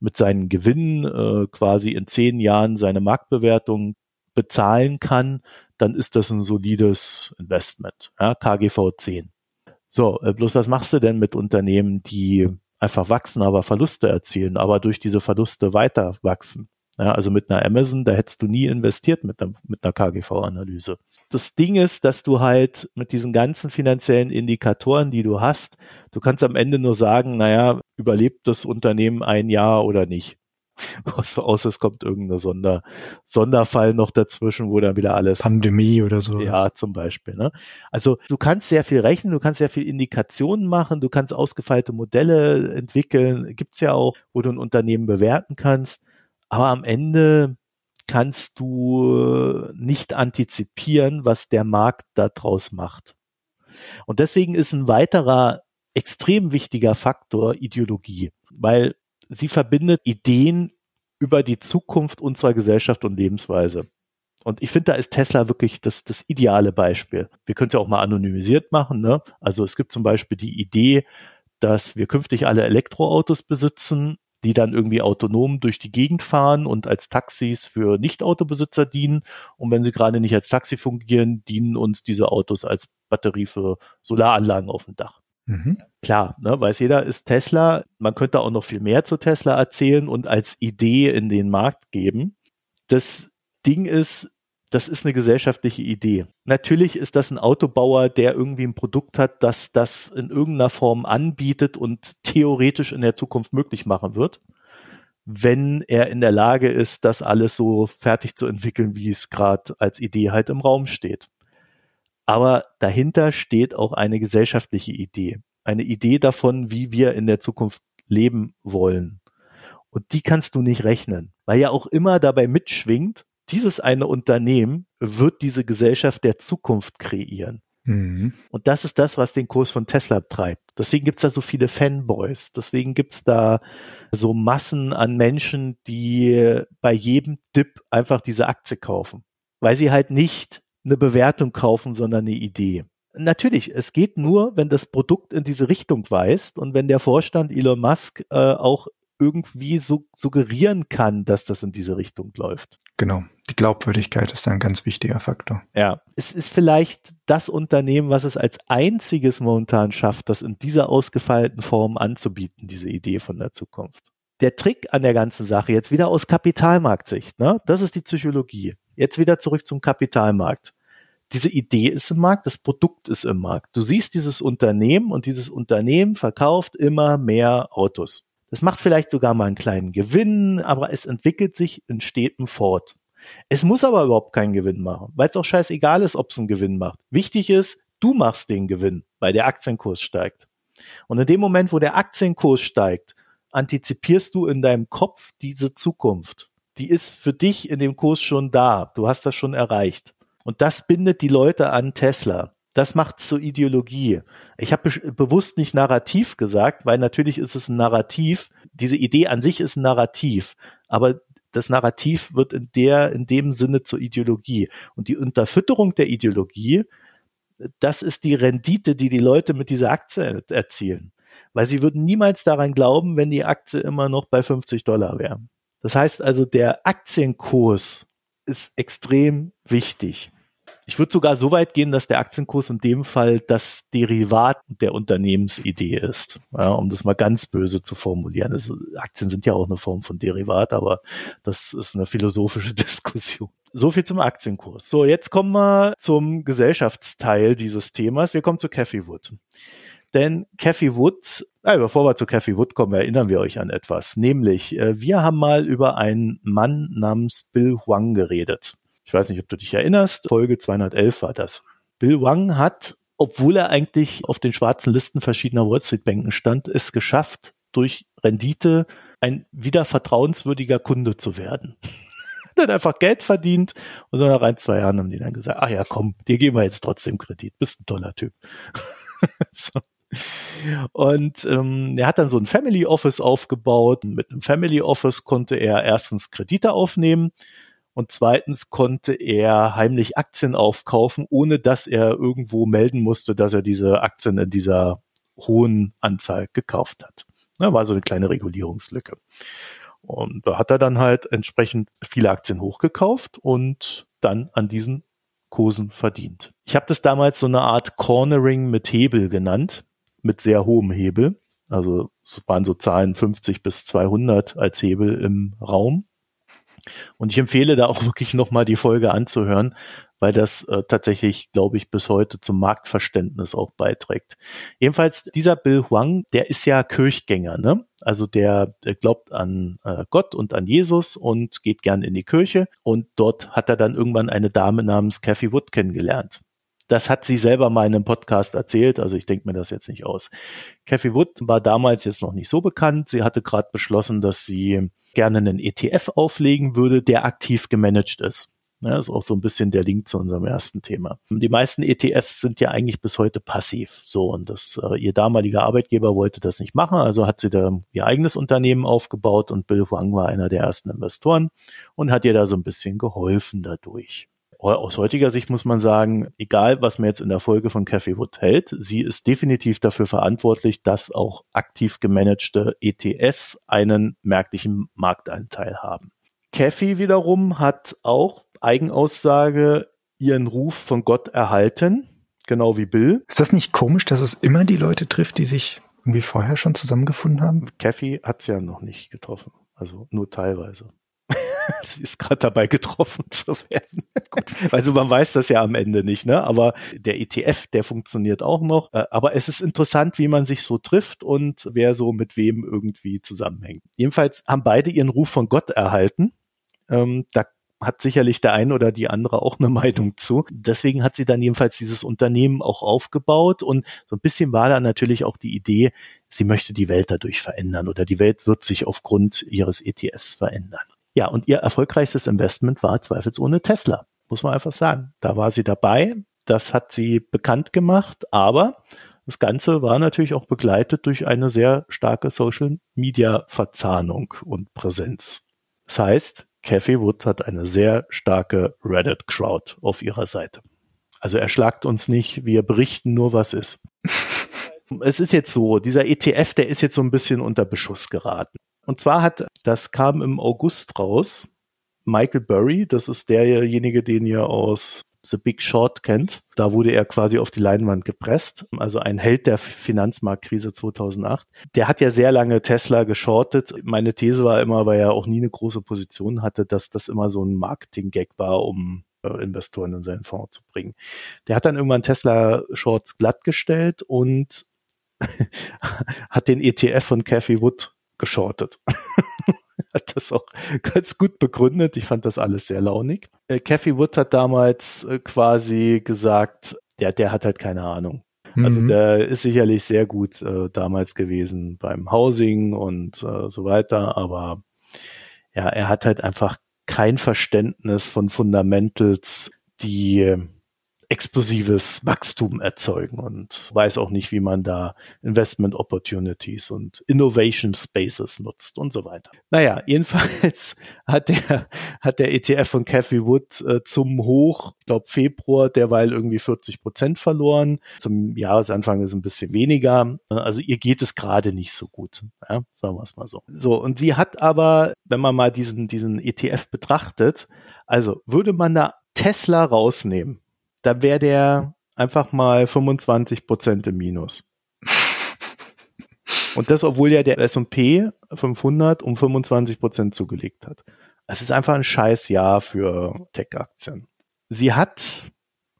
mit seinen Gewinnen äh, quasi in zehn Jahren seine Marktbewertung bezahlen kann, dann ist das ein solides Investment. Ja, KGV 10. So, äh, bloß was machst du denn mit Unternehmen, die einfach wachsen, aber Verluste erzielen, aber durch diese Verluste weiter wachsen? Ja, also mit einer Amazon, da hättest du nie investiert mit einer, mit einer KGV-Analyse. Das Ding ist, dass du halt mit diesen ganzen finanziellen Indikatoren, die du hast, du kannst am Ende nur sagen, naja, überlebt das Unternehmen ein Jahr oder nicht. außer, außer es kommt irgendein Sonder, Sonderfall noch dazwischen, wo dann wieder alles. Pandemie oder so. Ja, zum Beispiel. Ne? Also du kannst sehr viel rechnen, du kannst sehr viel Indikationen machen, du kannst ausgefeilte Modelle entwickeln, gibt's ja auch, wo du ein Unternehmen bewerten kannst. Aber am Ende kannst du nicht antizipieren, was der Markt da draus macht. Und deswegen ist ein weiterer extrem wichtiger Faktor Ideologie, weil sie verbindet Ideen über die Zukunft unserer Gesellschaft und Lebensweise. Und ich finde, da ist Tesla wirklich das, das ideale Beispiel. Wir können es ja auch mal anonymisiert machen. Ne? Also es gibt zum Beispiel die Idee, dass wir künftig alle Elektroautos besitzen, die dann irgendwie autonom durch die Gegend fahren und als Taxis für Nicht-Autobesitzer dienen. Und wenn sie gerade nicht als Taxi fungieren, dienen uns diese Autos als Batterie für Solaranlagen auf dem Dach. Mhm. Klar, ne, weiß jeder ist Tesla. Man könnte auch noch viel mehr zu Tesla erzählen und als Idee in den Markt geben. Das Ding ist, das ist eine gesellschaftliche Idee. Natürlich ist das ein Autobauer, der irgendwie ein Produkt hat, das das in irgendeiner Form anbietet und theoretisch in der Zukunft möglich machen wird, wenn er in der Lage ist, das alles so fertig zu entwickeln, wie es gerade als Idee halt im Raum steht. Aber dahinter steht auch eine gesellschaftliche Idee. Eine Idee davon, wie wir in der Zukunft leben wollen. Und die kannst du nicht rechnen, weil ja auch immer dabei mitschwingt, dieses eine Unternehmen wird diese Gesellschaft der Zukunft kreieren. Mhm. Und das ist das, was den Kurs von Tesla treibt. Deswegen gibt's da so viele Fanboys. Deswegen gibt's da so Massen an Menschen, die bei jedem Dip einfach diese Aktie kaufen. Weil sie halt nicht eine Bewertung kaufen, sondern eine Idee. Natürlich, es geht nur, wenn das Produkt in diese Richtung weist und wenn der Vorstand Elon Musk äh, auch irgendwie so suggerieren kann, dass das in diese Richtung läuft. Genau. Die Glaubwürdigkeit ist ein ganz wichtiger Faktor. Ja. Es ist vielleicht das Unternehmen, was es als einziges momentan schafft, das in dieser ausgefeilten Form anzubieten, diese Idee von der Zukunft. Der Trick an der ganzen Sache, jetzt wieder aus Kapitalmarktsicht, ne? Das ist die Psychologie. Jetzt wieder zurück zum Kapitalmarkt. Diese Idee ist im Markt, das Produkt ist im Markt. Du siehst dieses Unternehmen und dieses Unternehmen verkauft immer mehr Autos. Das macht vielleicht sogar mal einen kleinen Gewinn, aber es entwickelt sich in Städten fort. Es muss aber überhaupt keinen Gewinn machen, weil es auch scheißegal ist, ob es einen Gewinn macht. Wichtig ist, du machst den Gewinn, weil der Aktienkurs steigt. Und in dem Moment, wo der Aktienkurs steigt, antizipierst du in deinem Kopf diese Zukunft die ist für dich in dem Kurs schon da. Du hast das schon erreicht. Und das bindet die Leute an Tesla. Das macht zur Ideologie. Ich habe be bewusst nicht Narrativ gesagt, weil natürlich ist es ein Narrativ. Diese Idee an sich ist ein Narrativ, aber das Narrativ wird in der, in dem Sinne zur Ideologie. Und die Unterfütterung der Ideologie, das ist die Rendite, die die Leute mit dieser Aktie erzielen. Weil sie würden niemals daran glauben, wenn die Aktie immer noch bei 50 Dollar wäre. Das heißt also, der Aktienkurs ist extrem wichtig. Ich würde sogar so weit gehen, dass der Aktienkurs in dem Fall das Derivat der Unternehmensidee ist, ja, um das mal ganz böse zu formulieren. Also Aktien sind ja auch eine Form von Derivat, aber das ist eine philosophische Diskussion. So viel zum Aktienkurs. So, jetzt kommen wir zum Gesellschaftsteil dieses Themas. Wir kommen zu Cathy Wood. Denn Cathy Wood, äh, bevor wir zu Cathy Wood kommen, erinnern wir euch an etwas. Nämlich, äh, wir haben mal über einen Mann namens Bill Huang geredet. Ich weiß nicht, ob du dich erinnerst. Folge 211 war das. Bill Huang hat, obwohl er eigentlich auf den schwarzen Listen verschiedener Wall Street Banken stand, es geschafft, durch Rendite ein wieder vertrauenswürdiger Kunde zu werden. hat einfach Geld verdient und so nach ein, zwei Jahren haben die dann gesagt, ach ja, komm, dir geben wir jetzt trotzdem Kredit, bist ein toller Typ. so. Und ähm, er hat dann so ein Family Office aufgebaut. Mit einem Family Office konnte er erstens Kredite aufnehmen und zweitens konnte er heimlich Aktien aufkaufen, ohne dass er irgendwo melden musste, dass er diese Aktien in dieser hohen Anzahl gekauft hat. Ja, war so eine kleine Regulierungslücke. Und da hat er dann halt entsprechend viele Aktien hochgekauft und dann an diesen Kursen verdient. Ich habe das damals so eine Art Cornering mit Hebel genannt mit sehr hohem Hebel. Also es waren so Zahlen 50 bis 200 als Hebel im Raum. Und ich empfehle da auch wirklich nochmal die Folge anzuhören, weil das äh, tatsächlich, glaube ich, bis heute zum Marktverständnis auch beiträgt. Jedenfalls dieser Bill Huang, der ist ja Kirchgänger, ne? Also der, der glaubt an äh, Gott und an Jesus und geht gern in die Kirche und dort hat er dann irgendwann eine Dame namens Kathy Wood kennengelernt. Das hat sie selber mal in einem Podcast erzählt, also ich denke mir das jetzt nicht aus. Kathy Wood war damals jetzt noch nicht so bekannt. Sie hatte gerade beschlossen, dass sie gerne einen ETF auflegen würde, der aktiv gemanagt ist. Ja, ist auch so ein bisschen der Link zu unserem ersten Thema. Die meisten ETFs sind ja eigentlich bis heute passiv. So, und das, äh, ihr damaliger Arbeitgeber wollte das nicht machen, also hat sie da ihr eigenes Unternehmen aufgebaut und Bill Huang war einer der ersten Investoren und hat ihr da so ein bisschen geholfen dadurch. Aus heutiger Sicht muss man sagen, egal was man jetzt in der Folge von Cathy Wood hält, sie ist definitiv dafür verantwortlich, dass auch aktiv gemanagte ETFs einen merklichen Marktanteil haben. Cathy wiederum hat auch Eigenaussage ihren Ruf von Gott erhalten, genau wie Bill. Ist das nicht komisch, dass es immer die Leute trifft, die sich irgendwie vorher schon zusammengefunden haben? Kathy hat's ja noch nicht getroffen, also nur teilweise. Sie ist gerade dabei getroffen zu werden. also man weiß das ja am Ende nicht, ne? Aber der ETF, der funktioniert auch noch. Äh, aber es ist interessant, wie man sich so trifft und wer so mit wem irgendwie zusammenhängt. Jedenfalls haben beide ihren Ruf von Gott erhalten. Ähm, da hat sicherlich der eine oder die andere auch eine Meinung zu. Deswegen hat sie dann jedenfalls dieses Unternehmen auch aufgebaut und so ein bisschen war da natürlich auch die Idee, sie möchte die Welt dadurch verändern oder die Welt wird sich aufgrund ihres ETFs verändern. Ja, und ihr erfolgreichstes Investment war zweifelsohne Tesla, muss man einfach sagen. Da war sie dabei, das hat sie bekannt gemacht, aber das Ganze war natürlich auch begleitet durch eine sehr starke Social Media Verzahnung und Präsenz. Das heißt, Cathy Wood hat eine sehr starke Reddit-Crowd auf ihrer Seite. Also er schlagt uns nicht, wir berichten nur, was ist. es ist jetzt so, dieser ETF, der ist jetzt so ein bisschen unter Beschuss geraten. Und zwar hat, das kam im August raus, Michael Burry, das ist derjenige, den ihr aus The Big Short kennt. Da wurde er quasi auf die Leinwand gepresst, also ein Held der Finanzmarktkrise 2008. Der hat ja sehr lange Tesla geschortet. Meine These war immer, weil er auch nie eine große Position hatte, dass das immer so ein Marketing-Gag war, um äh, Investoren in seinen Fonds zu bringen. Der hat dann irgendwann Tesla Shorts glattgestellt und hat den ETF von Cathy Wood geschortet. hat das auch ganz gut begründet. Ich fand das alles sehr launig. Äh, Cathy Wood hat damals äh, quasi gesagt, der, der hat halt keine Ahnung. Also mhm. der ist sicherlich sehr gut äh, damals gewesen beim Housing und äh, so weiter, aber ja, er hat halt einfach kein Verständnis von Fundamentals, die explosives Wachstum erzeugen und weiß auch nicht, wie man da Investment Opportunities und Innovation Spaces nutzt und so weiter. Naja, jedenfalls hat der, hat der ETF von Cathy Wood äh, zum Hoch, ich glaube Februar, derweil irgendwie 40 Prozent verloren. Zum Jahresanfang ist ein bisschen weniger. Also ihr geht es gerade nicht so gut. Ja, sagen wir es mal so. So, und sie hat aber, wenn man mal diesen, diesen ETF betrachtet, also würde man da Tesla rausnehmen, da wäre der einfach mal 25 Prozent im Minus. Und das, obwohl ja der S&P 500 um 25 Prozent zugelegt hat. Es ist einfach ein scheiß Jahr für Tech-Aktien. Sie hat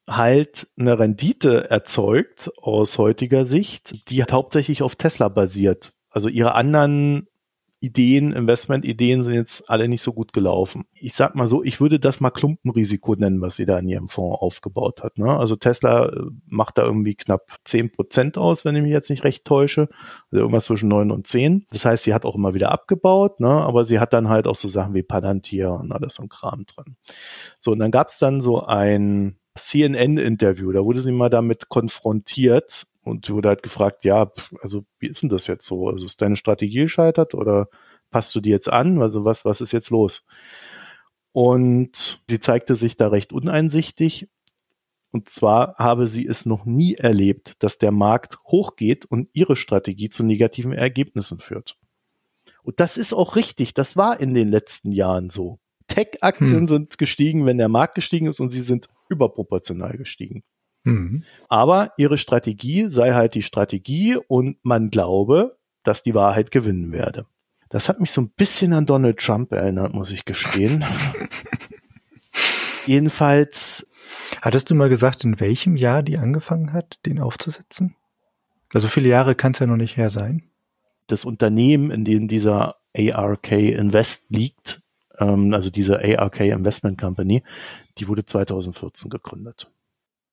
halt eine Rendite erzeugt aus heutiger Sicht, die hauptsächlich auf Tesla basiert. Also ihre anderen Ideen, Investmentideen sind jetzt alle nicht so gut gelaufen. Ich sag mal so, ich würde das mal Klumpenrisiko nennen, was sie da in ihrem Fonds aufgebaut hat. Ne? Also Tesla äh, macht da irgendwie knapp zehn Prozent aus, wenn ich mich jetzt nicht recht täusche. Also irgendwas zwischen neun und zehn. Das heißt, sie hat auch immer wieder abgebaut, ne? aber sie hat dann halt auch so Sachen wie Palantir und alles ein Kram drin. So, und dann gab's dann so ein CNN-Interview, da wurde sie mal damit konfrontiert, und sie wurde halt gefragt, ja, also wie ist denn das jetzt so? Also ist deine Strategie gescheitert oder passt du die jetzt an? Also was, was ist jetzt los? Und sie zeigte sich da recht uneinsichtig. Und zwar habe sie es noch nie erlebt, dass der Markt hochgeht und ihre Strategie zu negativen Ergebnissen führt. Und das ist auch richtig. Das war in den letzten Jahren so. Tech-Aktien hm. sind gestiegen, wenn der Markt gestiegen ist und sie sind überproportional gestiegen. Mhm. Aber ihre Strategie sei halt die Strategie und man glaube, dass die Wahrheit gewinnen werde. Das hat mich so ein bisschen an Donald Trump erinnert, muss ich gestehen. Jedenfalls. Hattest du mal gesagt, in welchem Jahr die angefangen hat, den aufzusetzen? Also viele Jahre kann es ja noch nicht her sein. Das Unternehmen, in dem dieser ARK Invest liegt, ähm, also diese ARK Investment Company, die wurde 2014 gegründet.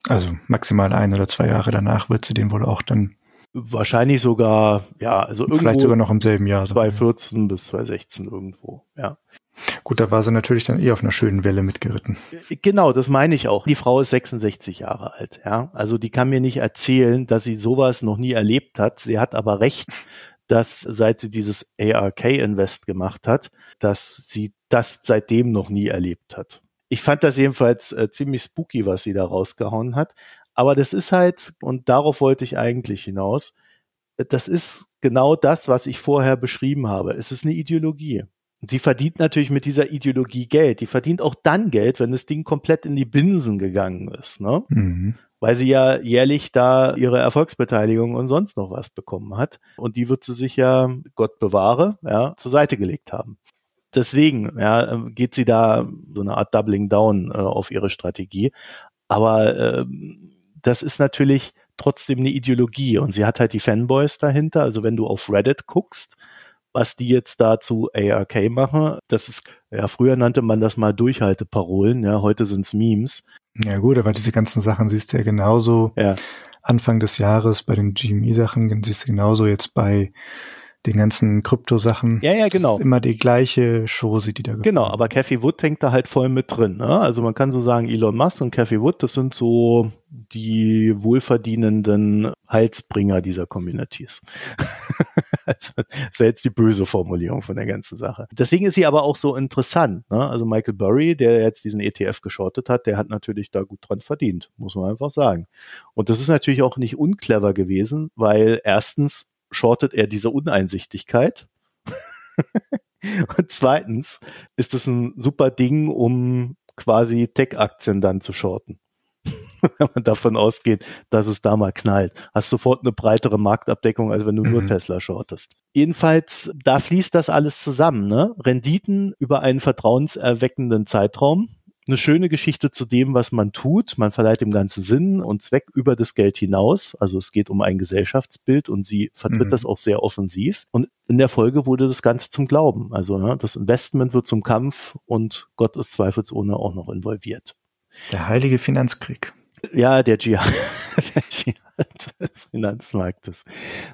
Also maximal ein oder zwei Jahre danach wird sie den wohl auch dann wahrscheinlich sogar, ja, also irgendwo vielleicht sogar noch im selben Jahr. 2014 bis 2016 irgendwo, ja. Gut, da war sie natürlich dann eh auf einer schönen Welle mitgeritten. Genau, das meine ich auch. Die Frau ist 66 Jahre alt, ja. Also die kann mir nicht erzählen, dass sie sowas noch nie erlebt hat. Sie hat aber recht, dass seit sie dieses ARK Invest gemacht hat, dass sie das seitdem noch nie erlebt hat. Ich fand das jedenfalls äh, ziemlich spooky, was sie da rausgehauen hat. Aber das ist halt, und darauf wollte ich eigentlich hinaus, das ist genau das, was ich vorher beschrieben habe. Es ist eine Ideologie. Sie verdient natürlich mit dieser Ideologie Geld. Die verdient auch dann Geld, wenn das Ding komplett in die Binsen gegangen ist, ne? Mhm. Weil sie ja jährlich da ihre Erfolgsbeteiligung und sonst noch was bekommen hat. Und die wird sie sich ja, Gott bewahre, ja, zur Seite gelegt haben. Deswegen, ja, geht sie da so eine Art Doubling Down äh, auf ihre Strategie. Aber äh, das ist natürlich trotzdem eine Ideologie und sie hat halt die Fanboys dahinter. Also wenn du auf Reddit guckst, was die jetzt da zu ARK machen. Das ist, ja, früher nannte man das mal Durchhalteparolen, ja, heute sind's Memes. Ja gut, aber diese ganzen Sachen siehst du ja genauso ja. Anfang des Jahres bei den GME-Sachen, siehst du genauso jetzt bei den ganzen Krypto-Sachen. Ja, ja, genau. Das ist immer die gleiche Chose, die da Genau, aber Cathy Wood hängt da halt voll mit drin. Ne? Also man kann so sagen, Elon Musk und Cathy Wood, das sind so die wohlverdienenden Heilsbringer dieser Communities. also, das wäre jetzt die böse Formulierung von der ganzen Sache. Deswegen ist sie aber auch so interessant. Ne? Also Michael Burry, der jetzt diesen ETF geschortet hat, der hat natürlich da gut dran verdient, muss man einfach sagen. Und das ist natürlich auch nicht unclever gewesen, weil erstens shortet er diese Uneinsichtigkeit. Und zweitens ist es ein super Ding, um quasi Tech-Aktien dann zu shorten. wenn man davon ausgeht, dass es da mal knallt. Hast sofort eine breitere Marktabdeckung, als wenn du mhm. nur Tesla shortest. Jedenfalls, da fließt das alles zusammen. Ne? Renditen über einen vertrauenserweckenden Zeitraum eine schöne Geschichte zu dem, was man tut. Man verleiht dem Ganzen Sinn und Zweck über das Geld hinaus. Also es geht um ein Gesellschaftsbild und sie vertritt mhm. das auch sehr offensiv. Und in der Folge wurde das Ganze zum Glauben. Also ne, das Investment wird zum Kampf und Gott ist zweifelsohne auch noch involviert. Der heilige Finanzkrieg. Ja, der Dschihad, der Dschihad des Finanzmarktes.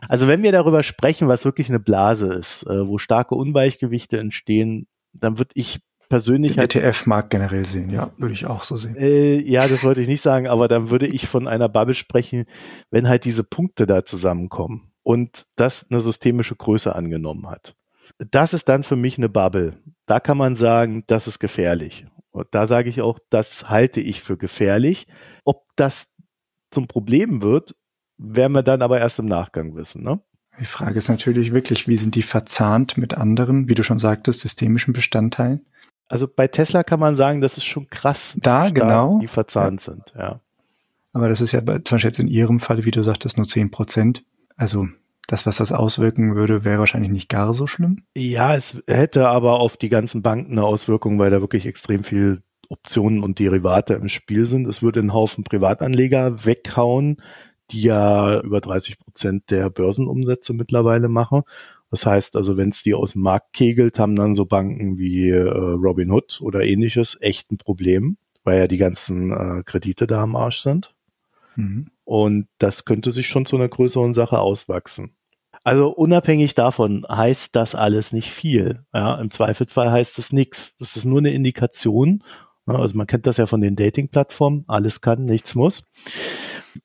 Also wenn wir darüber sprechen, was wirklich eine Blase ist, äh, wo starke Ungleichgewichte entstehen, dann würde ich persönlich Den halt, ETF-Markt generell sehen, ja, würde ich auch so sehen. Äh, ja, das wollte ich nicht sagen, aber dann würde ich von einer Bubble sprechen, wenn halt diese Punkte da zusammenkommen und das eine systemische Größe angenommen hat. Das ist dann für mich eine Bubble. Da kann man sagen, das ist gefährlich. Und da sage ich auch, das halte ich für gefährlich. Ob das zum Problem wird, werden wir dann aber erst im Nachgang wissen. Ne? Die Frage ist natürlich wirklich, wie sind die verzahnt mit anderen, wie du schon sagtest, systemischen Bestandteilen? Also bei Tesla kann man sagen, das ist schon krass, da genau, die verzahnt ja. sind, ja. Aber das ist ja zum Beispiel jetzt in Ihrem Fall, wie du sagtest, nur zehn Prozent. Also das, was das auswirken würde, wäre wahrscheinlich nicht gar so schlimm. Ja, es hätte aber auf die ganzen Banken eine Auswirkung, weil da wirklich extrem viel Optionen und Derivate im Spiel sind. Es würde einen Haufen Privatanleger weghauen, die ja über 30 Prozent der Börsenumsätze mittlerweile machen. Das heißt also, wenn es die aus dem Markt kegelt, haben dann so Banken wie äh, Robinhood oder ähnliches echt ein Problem, weil ja die ganzen äh, Kredite da am Arsch sind. Mhm. Und das könnte sich schon zu einer größeren Sache auswachsen. Also unabhängig davon heißt das alles nicht viel. Ja, Im Zweifelsfall heißt es nichts. Das ist nur eine Indikation. Also man kennt das ja von den Dating-Plattformen. Alles kann, nichts muss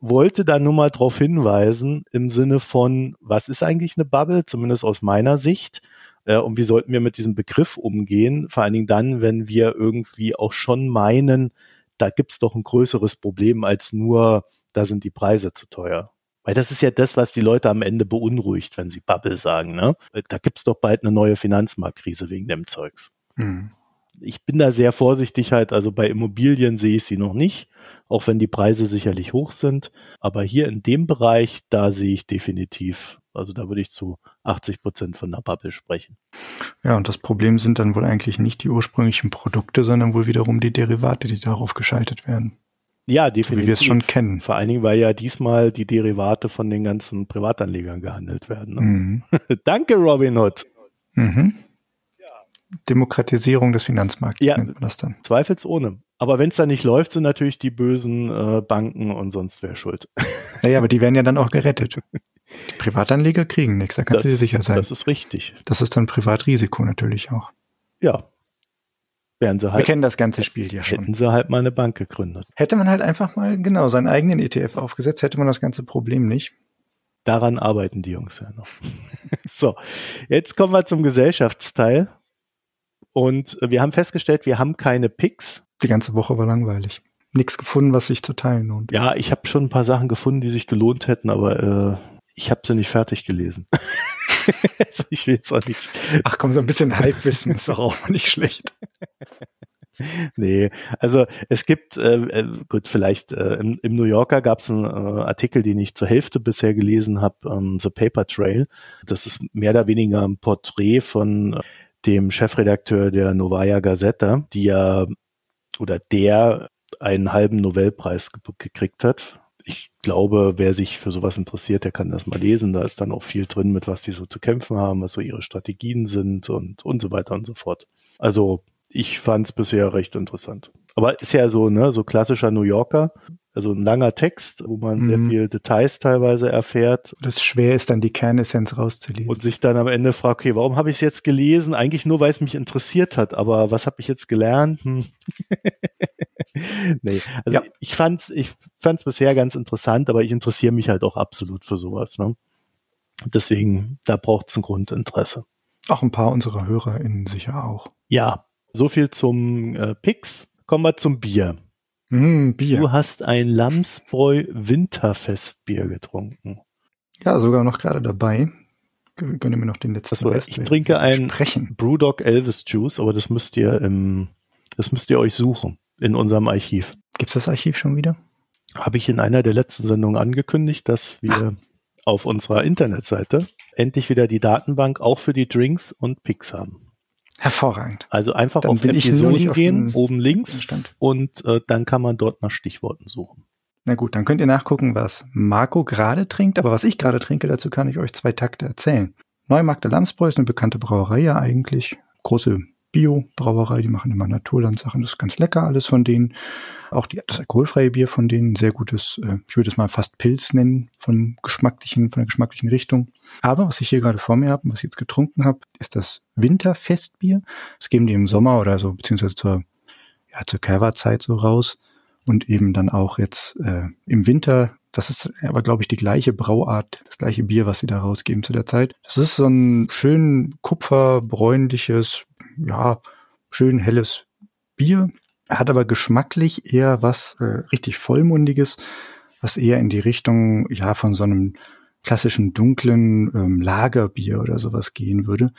wollte da nur mal darauf hinweisen im Sinne von, was ist eigentlich eine Bubble, zumindest aus meiner Sicht, äh, und wie sollten wir mit diesem Begriff umgehen, vor allen Dingen dann, wenn wir irgendwie auch schon meinen, da gibt's doch ein größeres Problem als nur, da sind die Preise zu teuer. Weil das ist ja das, was die Leute am Ende beunruhigt, wenn sie Bubble sagen. Ne? Da gibt's doch bald eine neue Finanzmarktkrise wegen dem Zeugs. Mhm. Ich bin da sehr vorsichtig halt, also bei Immobilien sehe ich sie noch nicht auch wenn die Preise sicherlich hoch sind. Aber hier in dem Bereich, da sehe ich definitiv Also da würde ich zu 80 Prozent von der Bubble sprechen. Ja, und das Problem sind dann wohl eigentlich nicht die ursprünglichen Produkte, sondern wohl wiederum die Derivate, die darauf geschaltet werden. Ja, definitiv. So wie wir es schon kennen. Vor allen Dingen, weil ja diesmal die Derivate von den ganzen Privatanlegern gehandelt werden. Ne? Mhm. Danke, Robin Hood. Mhm. Demokratisierung des Finanzmarktes ja, nennt man das dann. Zweifelsohne. Aber wenn es da nicht läuft, sind natürlich die bösen äh, Banken und sonst wer schuld. Naja, aber die werden ja dann auch gerettet. Die Privatanleger kriegen nichts, da kannst du dir sicher sein. Das ist richtig. Das ist dann Privatrisiko natürlich auch. Ja. Wären sie halt, Wir kennen das ganze Spiel ja schon. Hätten sie halt mal eine Bank gegründet. Hätte man halt einfach mal, genau, seinen eigenen ETF aufgesetzt, hätte man das ganze Problem nicht. Daran arbeiten die Jungs ja noch. so, jetzt kommen wir zum Gesellschaftsteil. Und wir haben festgestellt, wir haben keine Picks. Die ganze Woche war langweilig. Nichts gefunden, was sich zu teilen lohnt. Ja, ich habe schon ein paar Sachen gefunden, die sich gelohnt hätten, aber äh, ich habe sie nicht fertig gelesen. also ich will jetzt auch nichts. Ach komm, so ein bisschen Halbwissen ist doch auch nicht schlecht. nee, also es gibt, äh, äh, gut, vielleicht äh, im, im New Yorker gab es einen äh, Artikel, den ich zur Hälfte bisher gelesen habe, ähm, The Paper Trail. Das ist mehr oder weniger ein Porträt von dem Chefredakteur der Novaya Gazeta, die ja oder der einen halben Nobelpreis ge gekriegt hat. Ich glaube, wer sich für sowas interessiert, der kann das mal lesen. Da ist dann auch viel drin, mit was die so zu kämpfen haben, was so ihre Strategien sind und, und so weiter und so fort. Also ich fand es bisher recht interessant. Aber ist ja so, ne, so klassischer New Yorker. Also ein langer Text, wo man mhm. sehr viel Details teilweise erfährt. Das schwer ist dann die Kernessenz rauszulesen. Und sich dann am Ende fragt, okay, warum habe ich es jetzt gelesen? Eigentlich nur, weil es mich interessiert hat, aber was habe ich jetzt gelernt? Hm. nee, also ja. ich fand's, ich fand's bisher ganz interessant, aber ich interessiere mich halt auch absolut für sowas. Ne? Deswegen, da braucht's ein Grundinteresse. Auch ein paar unserer HörerInnen sicher auch. Ja, so viel zum äh, Pix. Kommen wir zum Bier. Mm, Bier. Du hast ein Lamsbräu Winterfestbier getrunken. Ja, sogar noch gerade dabei. Gönne mir noch den letzten Achso, Rest. Ich trinke ein Sprechen. Brewdog Elvis Juice, aber das müsst ihr im, das müsst ihr euch suchen in unserem Archiv. Gibt's das Archiv schon wieder? Habe ich in einer der letzten Sendungen angekündigt, dass wir ah. auf unserer Internetseite endlich wieder die Datenbank auch für die Drinks und Picks haben. Hervorragend. Also einfach dann auf Episoden gehen, oben links und äh, dann kann man dort nach Stichworten suchen. Na gut, dann könnt ihr nachgucken, was Marco gerade trinkt, aber was ich gerade trinke, dazu kann ich euch zwei Takte erzählen. Neumarkt der Lamsbräu ist eine bekannte Brauerei ja eigentlich. Große Bio-Brauerei, die machen immer Naturlandsachen, das ist ganz lecker alles von denen. Auch die, das alkoholfreie Bier von denen, sehr gutes, äh, ich würde es mal fast Pilz nennen, vom geschmacklichen, von der geschmacklichen Richtung. Aber was ich hier gerade vor mir habe und was ich jetzt getrunken habe, ist das Winterfestbier. Das geben die im Sommer oder so, beziehungsweise zur, ja, zur Kerwa-Zeit so raus. Und eben dann auch jetzt äh, im Winter das ist aber, glaube ich, die gleiche Brauart, das gleiche Bier, was sie da rausgeben zu der Zeit. Das ist so ein schön kupferbräunliches, ja, schön helles Bier, hat aber geschmacklich eher was äh, richtig vollmundiges, was eher in die Richtung, ja, von so einem klassischen dunklen ähm, Lagerbier oder sowas gehen würde.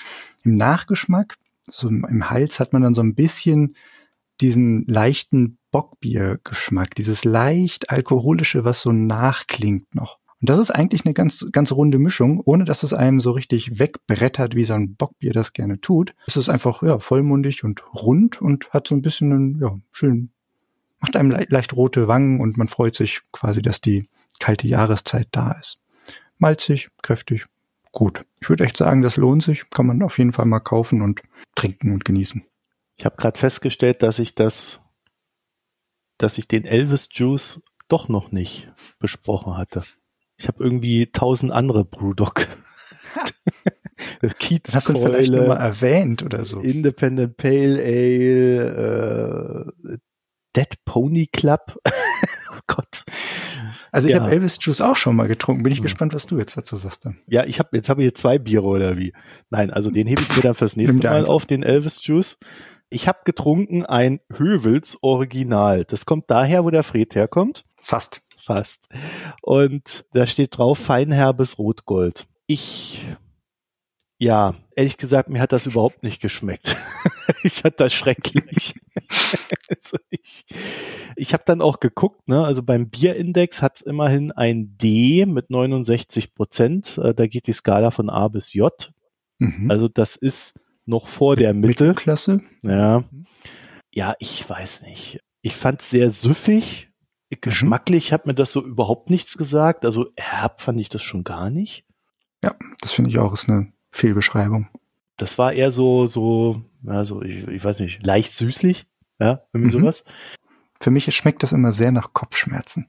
Im Nachgeschmack, so im Hals hat man dann so ein bisschen diesen leichten Bockbiergeschmack, dieses leicht alkoholische, was so nachklingt noch. Und das ist eigentlich eine ganz, ganz runde Mischung, ohne dass es einem so richtig wegbrettert, wie so ein Bockbier das gerne tut. Es ist einfach, ja, vollmundig und rund und hat so ein bisschen, einen, ja, schön, macht einem le leicht rote Wangen und man freut sich quasi, dass die kalte Jahreszeit da ist. Malzig, kräftig, gut. Ich würde echt sagen, das lohnt sich. Kann man auf jeden Fall mal kaufen und trinken und genießen. Ich habe gerade festgestellt, dass ich das, dass ich den Elvis Juice doch noch nicht besprochen hatte. Ich habe irgendwie tausend andere Brewdog. Kiezkeule, Hast du vielleicht nur mal erwähnt oder so? Independent Pale Ale, äh, Dead Pony Club. oh Gott. Also ich ja. habe Elvis Juice auch schon mal getrunken. Bin ich hm. gespannt, was du jetzt dazu sagst dann. Ja, ich habe jetzt habe ich hier zwei Biere oder wie? Nein, also den hebe ich mir dann fürs nächste Mal auf, den Elvis Juice. Ich habe getrunken ein Hövels Original. Das kommt daher, wo der Fred herkommt. Fast fast. Und da steht drauf feinherbes Rotgold. Ich, ja, ehrlich gesagt, mir hat das überhaupt nicht geschmeckt. ich fand das schrecklich. Also ich ich habe dann auch geguckt, ne, also beim Bierindex hat's immerhin ein D mit 69 Prozent. Äh, da geht die Skala von A bis J. Mhm. Also das ist noch vor der Mitte. Mittelklasse? Ja. Ja, ich weiß nicht. Ich fand's sehr süffig. Geschmacklich mhm. hat mir das so überhaupt nichts gesagt. Also herb fand ich das schon gar nicht. Ja, das finde ich auch ist eine Fehlbeschreibung. Das war eher so, so, also ich, ich weiß nicht, leicht süßlich, ja, irgendwie mhm. sowas. Für mich schmeckt das immer sehr nach Kopfschmerzen.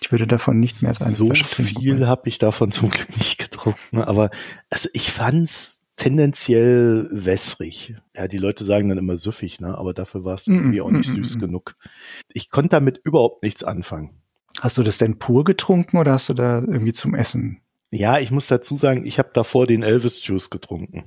Ich würde davon nicht mehr als eine So viel habe ich davon zum Glück nicht getrunken, aber also ich fand's tendenziell wässrig. Ja, die Leute sagen dann immer süffig, ne? Aber dafür war es mm, irgendwie auch nicht mm, süß mm, genug. Ich konnte damit überhaupt nichts anfangen. Hast du das denn pur getrunken oder hast du da irgendwie zum Essen? Ja, ich muss dazu sagen, ich habe davor den Elvis Juice getrunken.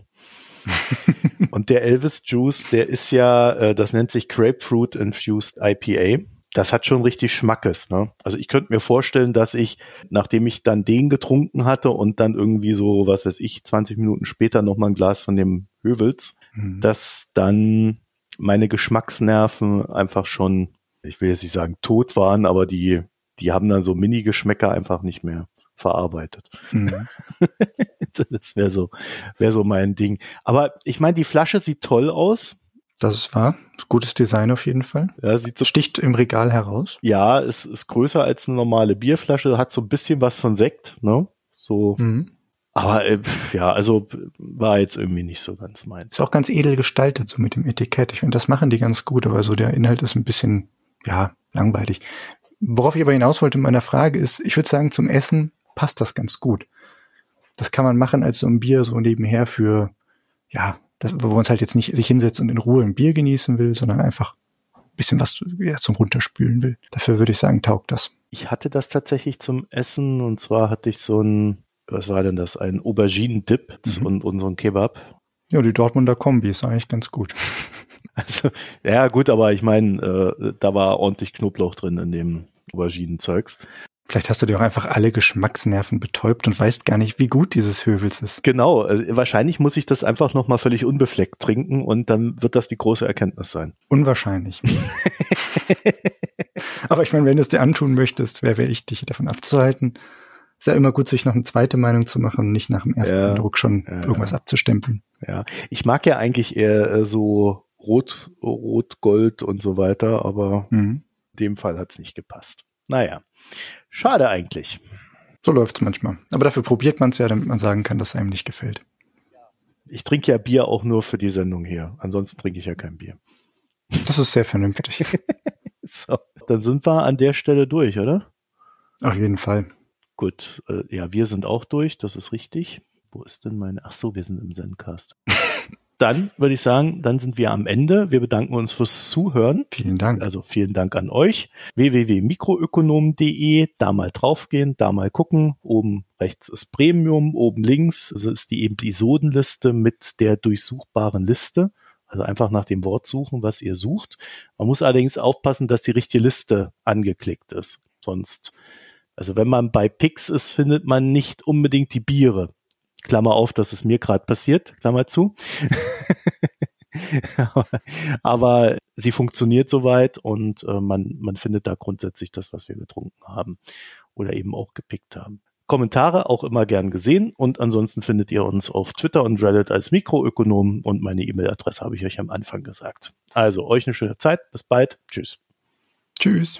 Und der Elvis Juice, der ist ja, äh, das nennt sich Grapefruit Infused IPA. Das hat schon richtig Schmackes. Ne? Also ich könnte mir vorstellen, dass ich, nachdem ich dann den getrunken hatte und dann irgendwie so, was weiß ich, 20 Minuten später noch mal ein Glas von dem Hövels, mhm. dass dann meine Geschmacksnerven einfach schon, ich will jetzt nicht sagen tot waren, aber die, die haben dann so Mini-Geschmäcker einfach nicht mehr verarbeitet. Mhm. das wäre so, wäre so mein Ding. Aber ich meine, die Flasche sieht toll aus. Das ist wahr. Gutes Design auf jeden Fall. Ja, sieht so, Sticht im Regal heraus. Ja, es ist größer als eine normale Bierflasche, hat so ein bisschen was von Sekt, ne? So. Mhm. Aber äh, ja, also war jetzt irgendwie nicht so ganz meins. Ist auch ganz edel gestaltet, so mit dem Etikett. Ich finde, das machen die ganz gut, aber so der Inhalt ist ein bisschen, ja, langweilig. Worauf ich aber hinaus wollte in meiner Frage ist, ich würde sagen, zum Essen passt das ganz gut. Das kann man machen als so ein Bier so nebenher für, ja, das, wo man uns halt jetzt nicht sich hinsetzt und in Ruhe ein Bier genießen will, sondern einfach ein bisschen was ja, zum Runterspülen will. Dafür würde ich sagen, taugt das. Ich hatte das tatsächlich zum Essen und zwar hatte ich so ein, was war denn das, ein Auberginen-Dip mhm. und, so ein Kebab. Ja, die Dortmunder Kombi ist eigentlich ganz gut. Also, ja, gut, aber ich meine, äh, da war ordentlich Knoblauch drin in dem Auberginen-Zeugs. Vielleicht hast du dir auch einfach alle Geschmacksnerven betäubt und weißt gar nicht, wie gut dieses Hövels ist. Genau, also wahrscheinlich muss ich das einfach nochmal völlig unbefleckt trinken und dann wird das die große Erkenntnis sein. Unwahrscheinlich. Aber ich meine, wenn du es dir antun möchtest, wer wäre ich, dich davon abzuhalten? Ist ja immer gut, sich noch eine zweite Meinung zu machen und nicht nach dem ersten ja, Eindruck schon ja, irgendwas abzustempeln. Ja, ich mag ja eigentlich eher äh, so Rot, Rot, Gold und so weiter, aber mhm. in dem Fall hat's nicht gepasst. Naja, schade eigentlich. So läuft's manchmal. Aber dafür probiert man es ja, damit man sagen kann, dass es einem nicht gefällt. Ich trinke ja Bier auch nur für die Sendung hier. Ansonsten trinke ich ja kein Bier. Das ist sehr vernünftig. so, dann sind wir an der Stelle durch, oder? Auf jeden Fall. Gut, äh, ja, wir sind auch durch, das ist richtig. Wo ist denn meine? Ach so, wir sind im Zencast. Dann würde ich sagen, dann sind wir am Ende. Wir bedanken uns fürs Zuhören. Vielen Dank. Also vielen Dank an euch. www.mikroökonom.de, da mal draufgehen, da mal gucken. Oben rechts ist Premium, oben links also ist die Episodenliste mit der durchsuchbaren Liste. Also einfach nach dem Wort suchen, was ihr sucht. Man muss allerdings aufpassen, dass die richtige Liste angeklickt ist. Sonst, also wenn man bei Pix ist, findet man nicht unbedingt die Biere. Klammer auf, das ist mir gerade passiert, Klammer zu. Aber sie funktioniert soweit und äh, man, man findet da grundsätzlich das, was wir getrunken haben oder eben auch gepickt haben. Kommentare auch immer gern gesehen und ansonsten findet ihr uns auf Twitter und Reddit als Mikroökonom und meine E-Mail-Adresse habe ich euch am Anfang gesagt. Also euch eine schöne Zeit, bis bald, tschüss. Tschüss.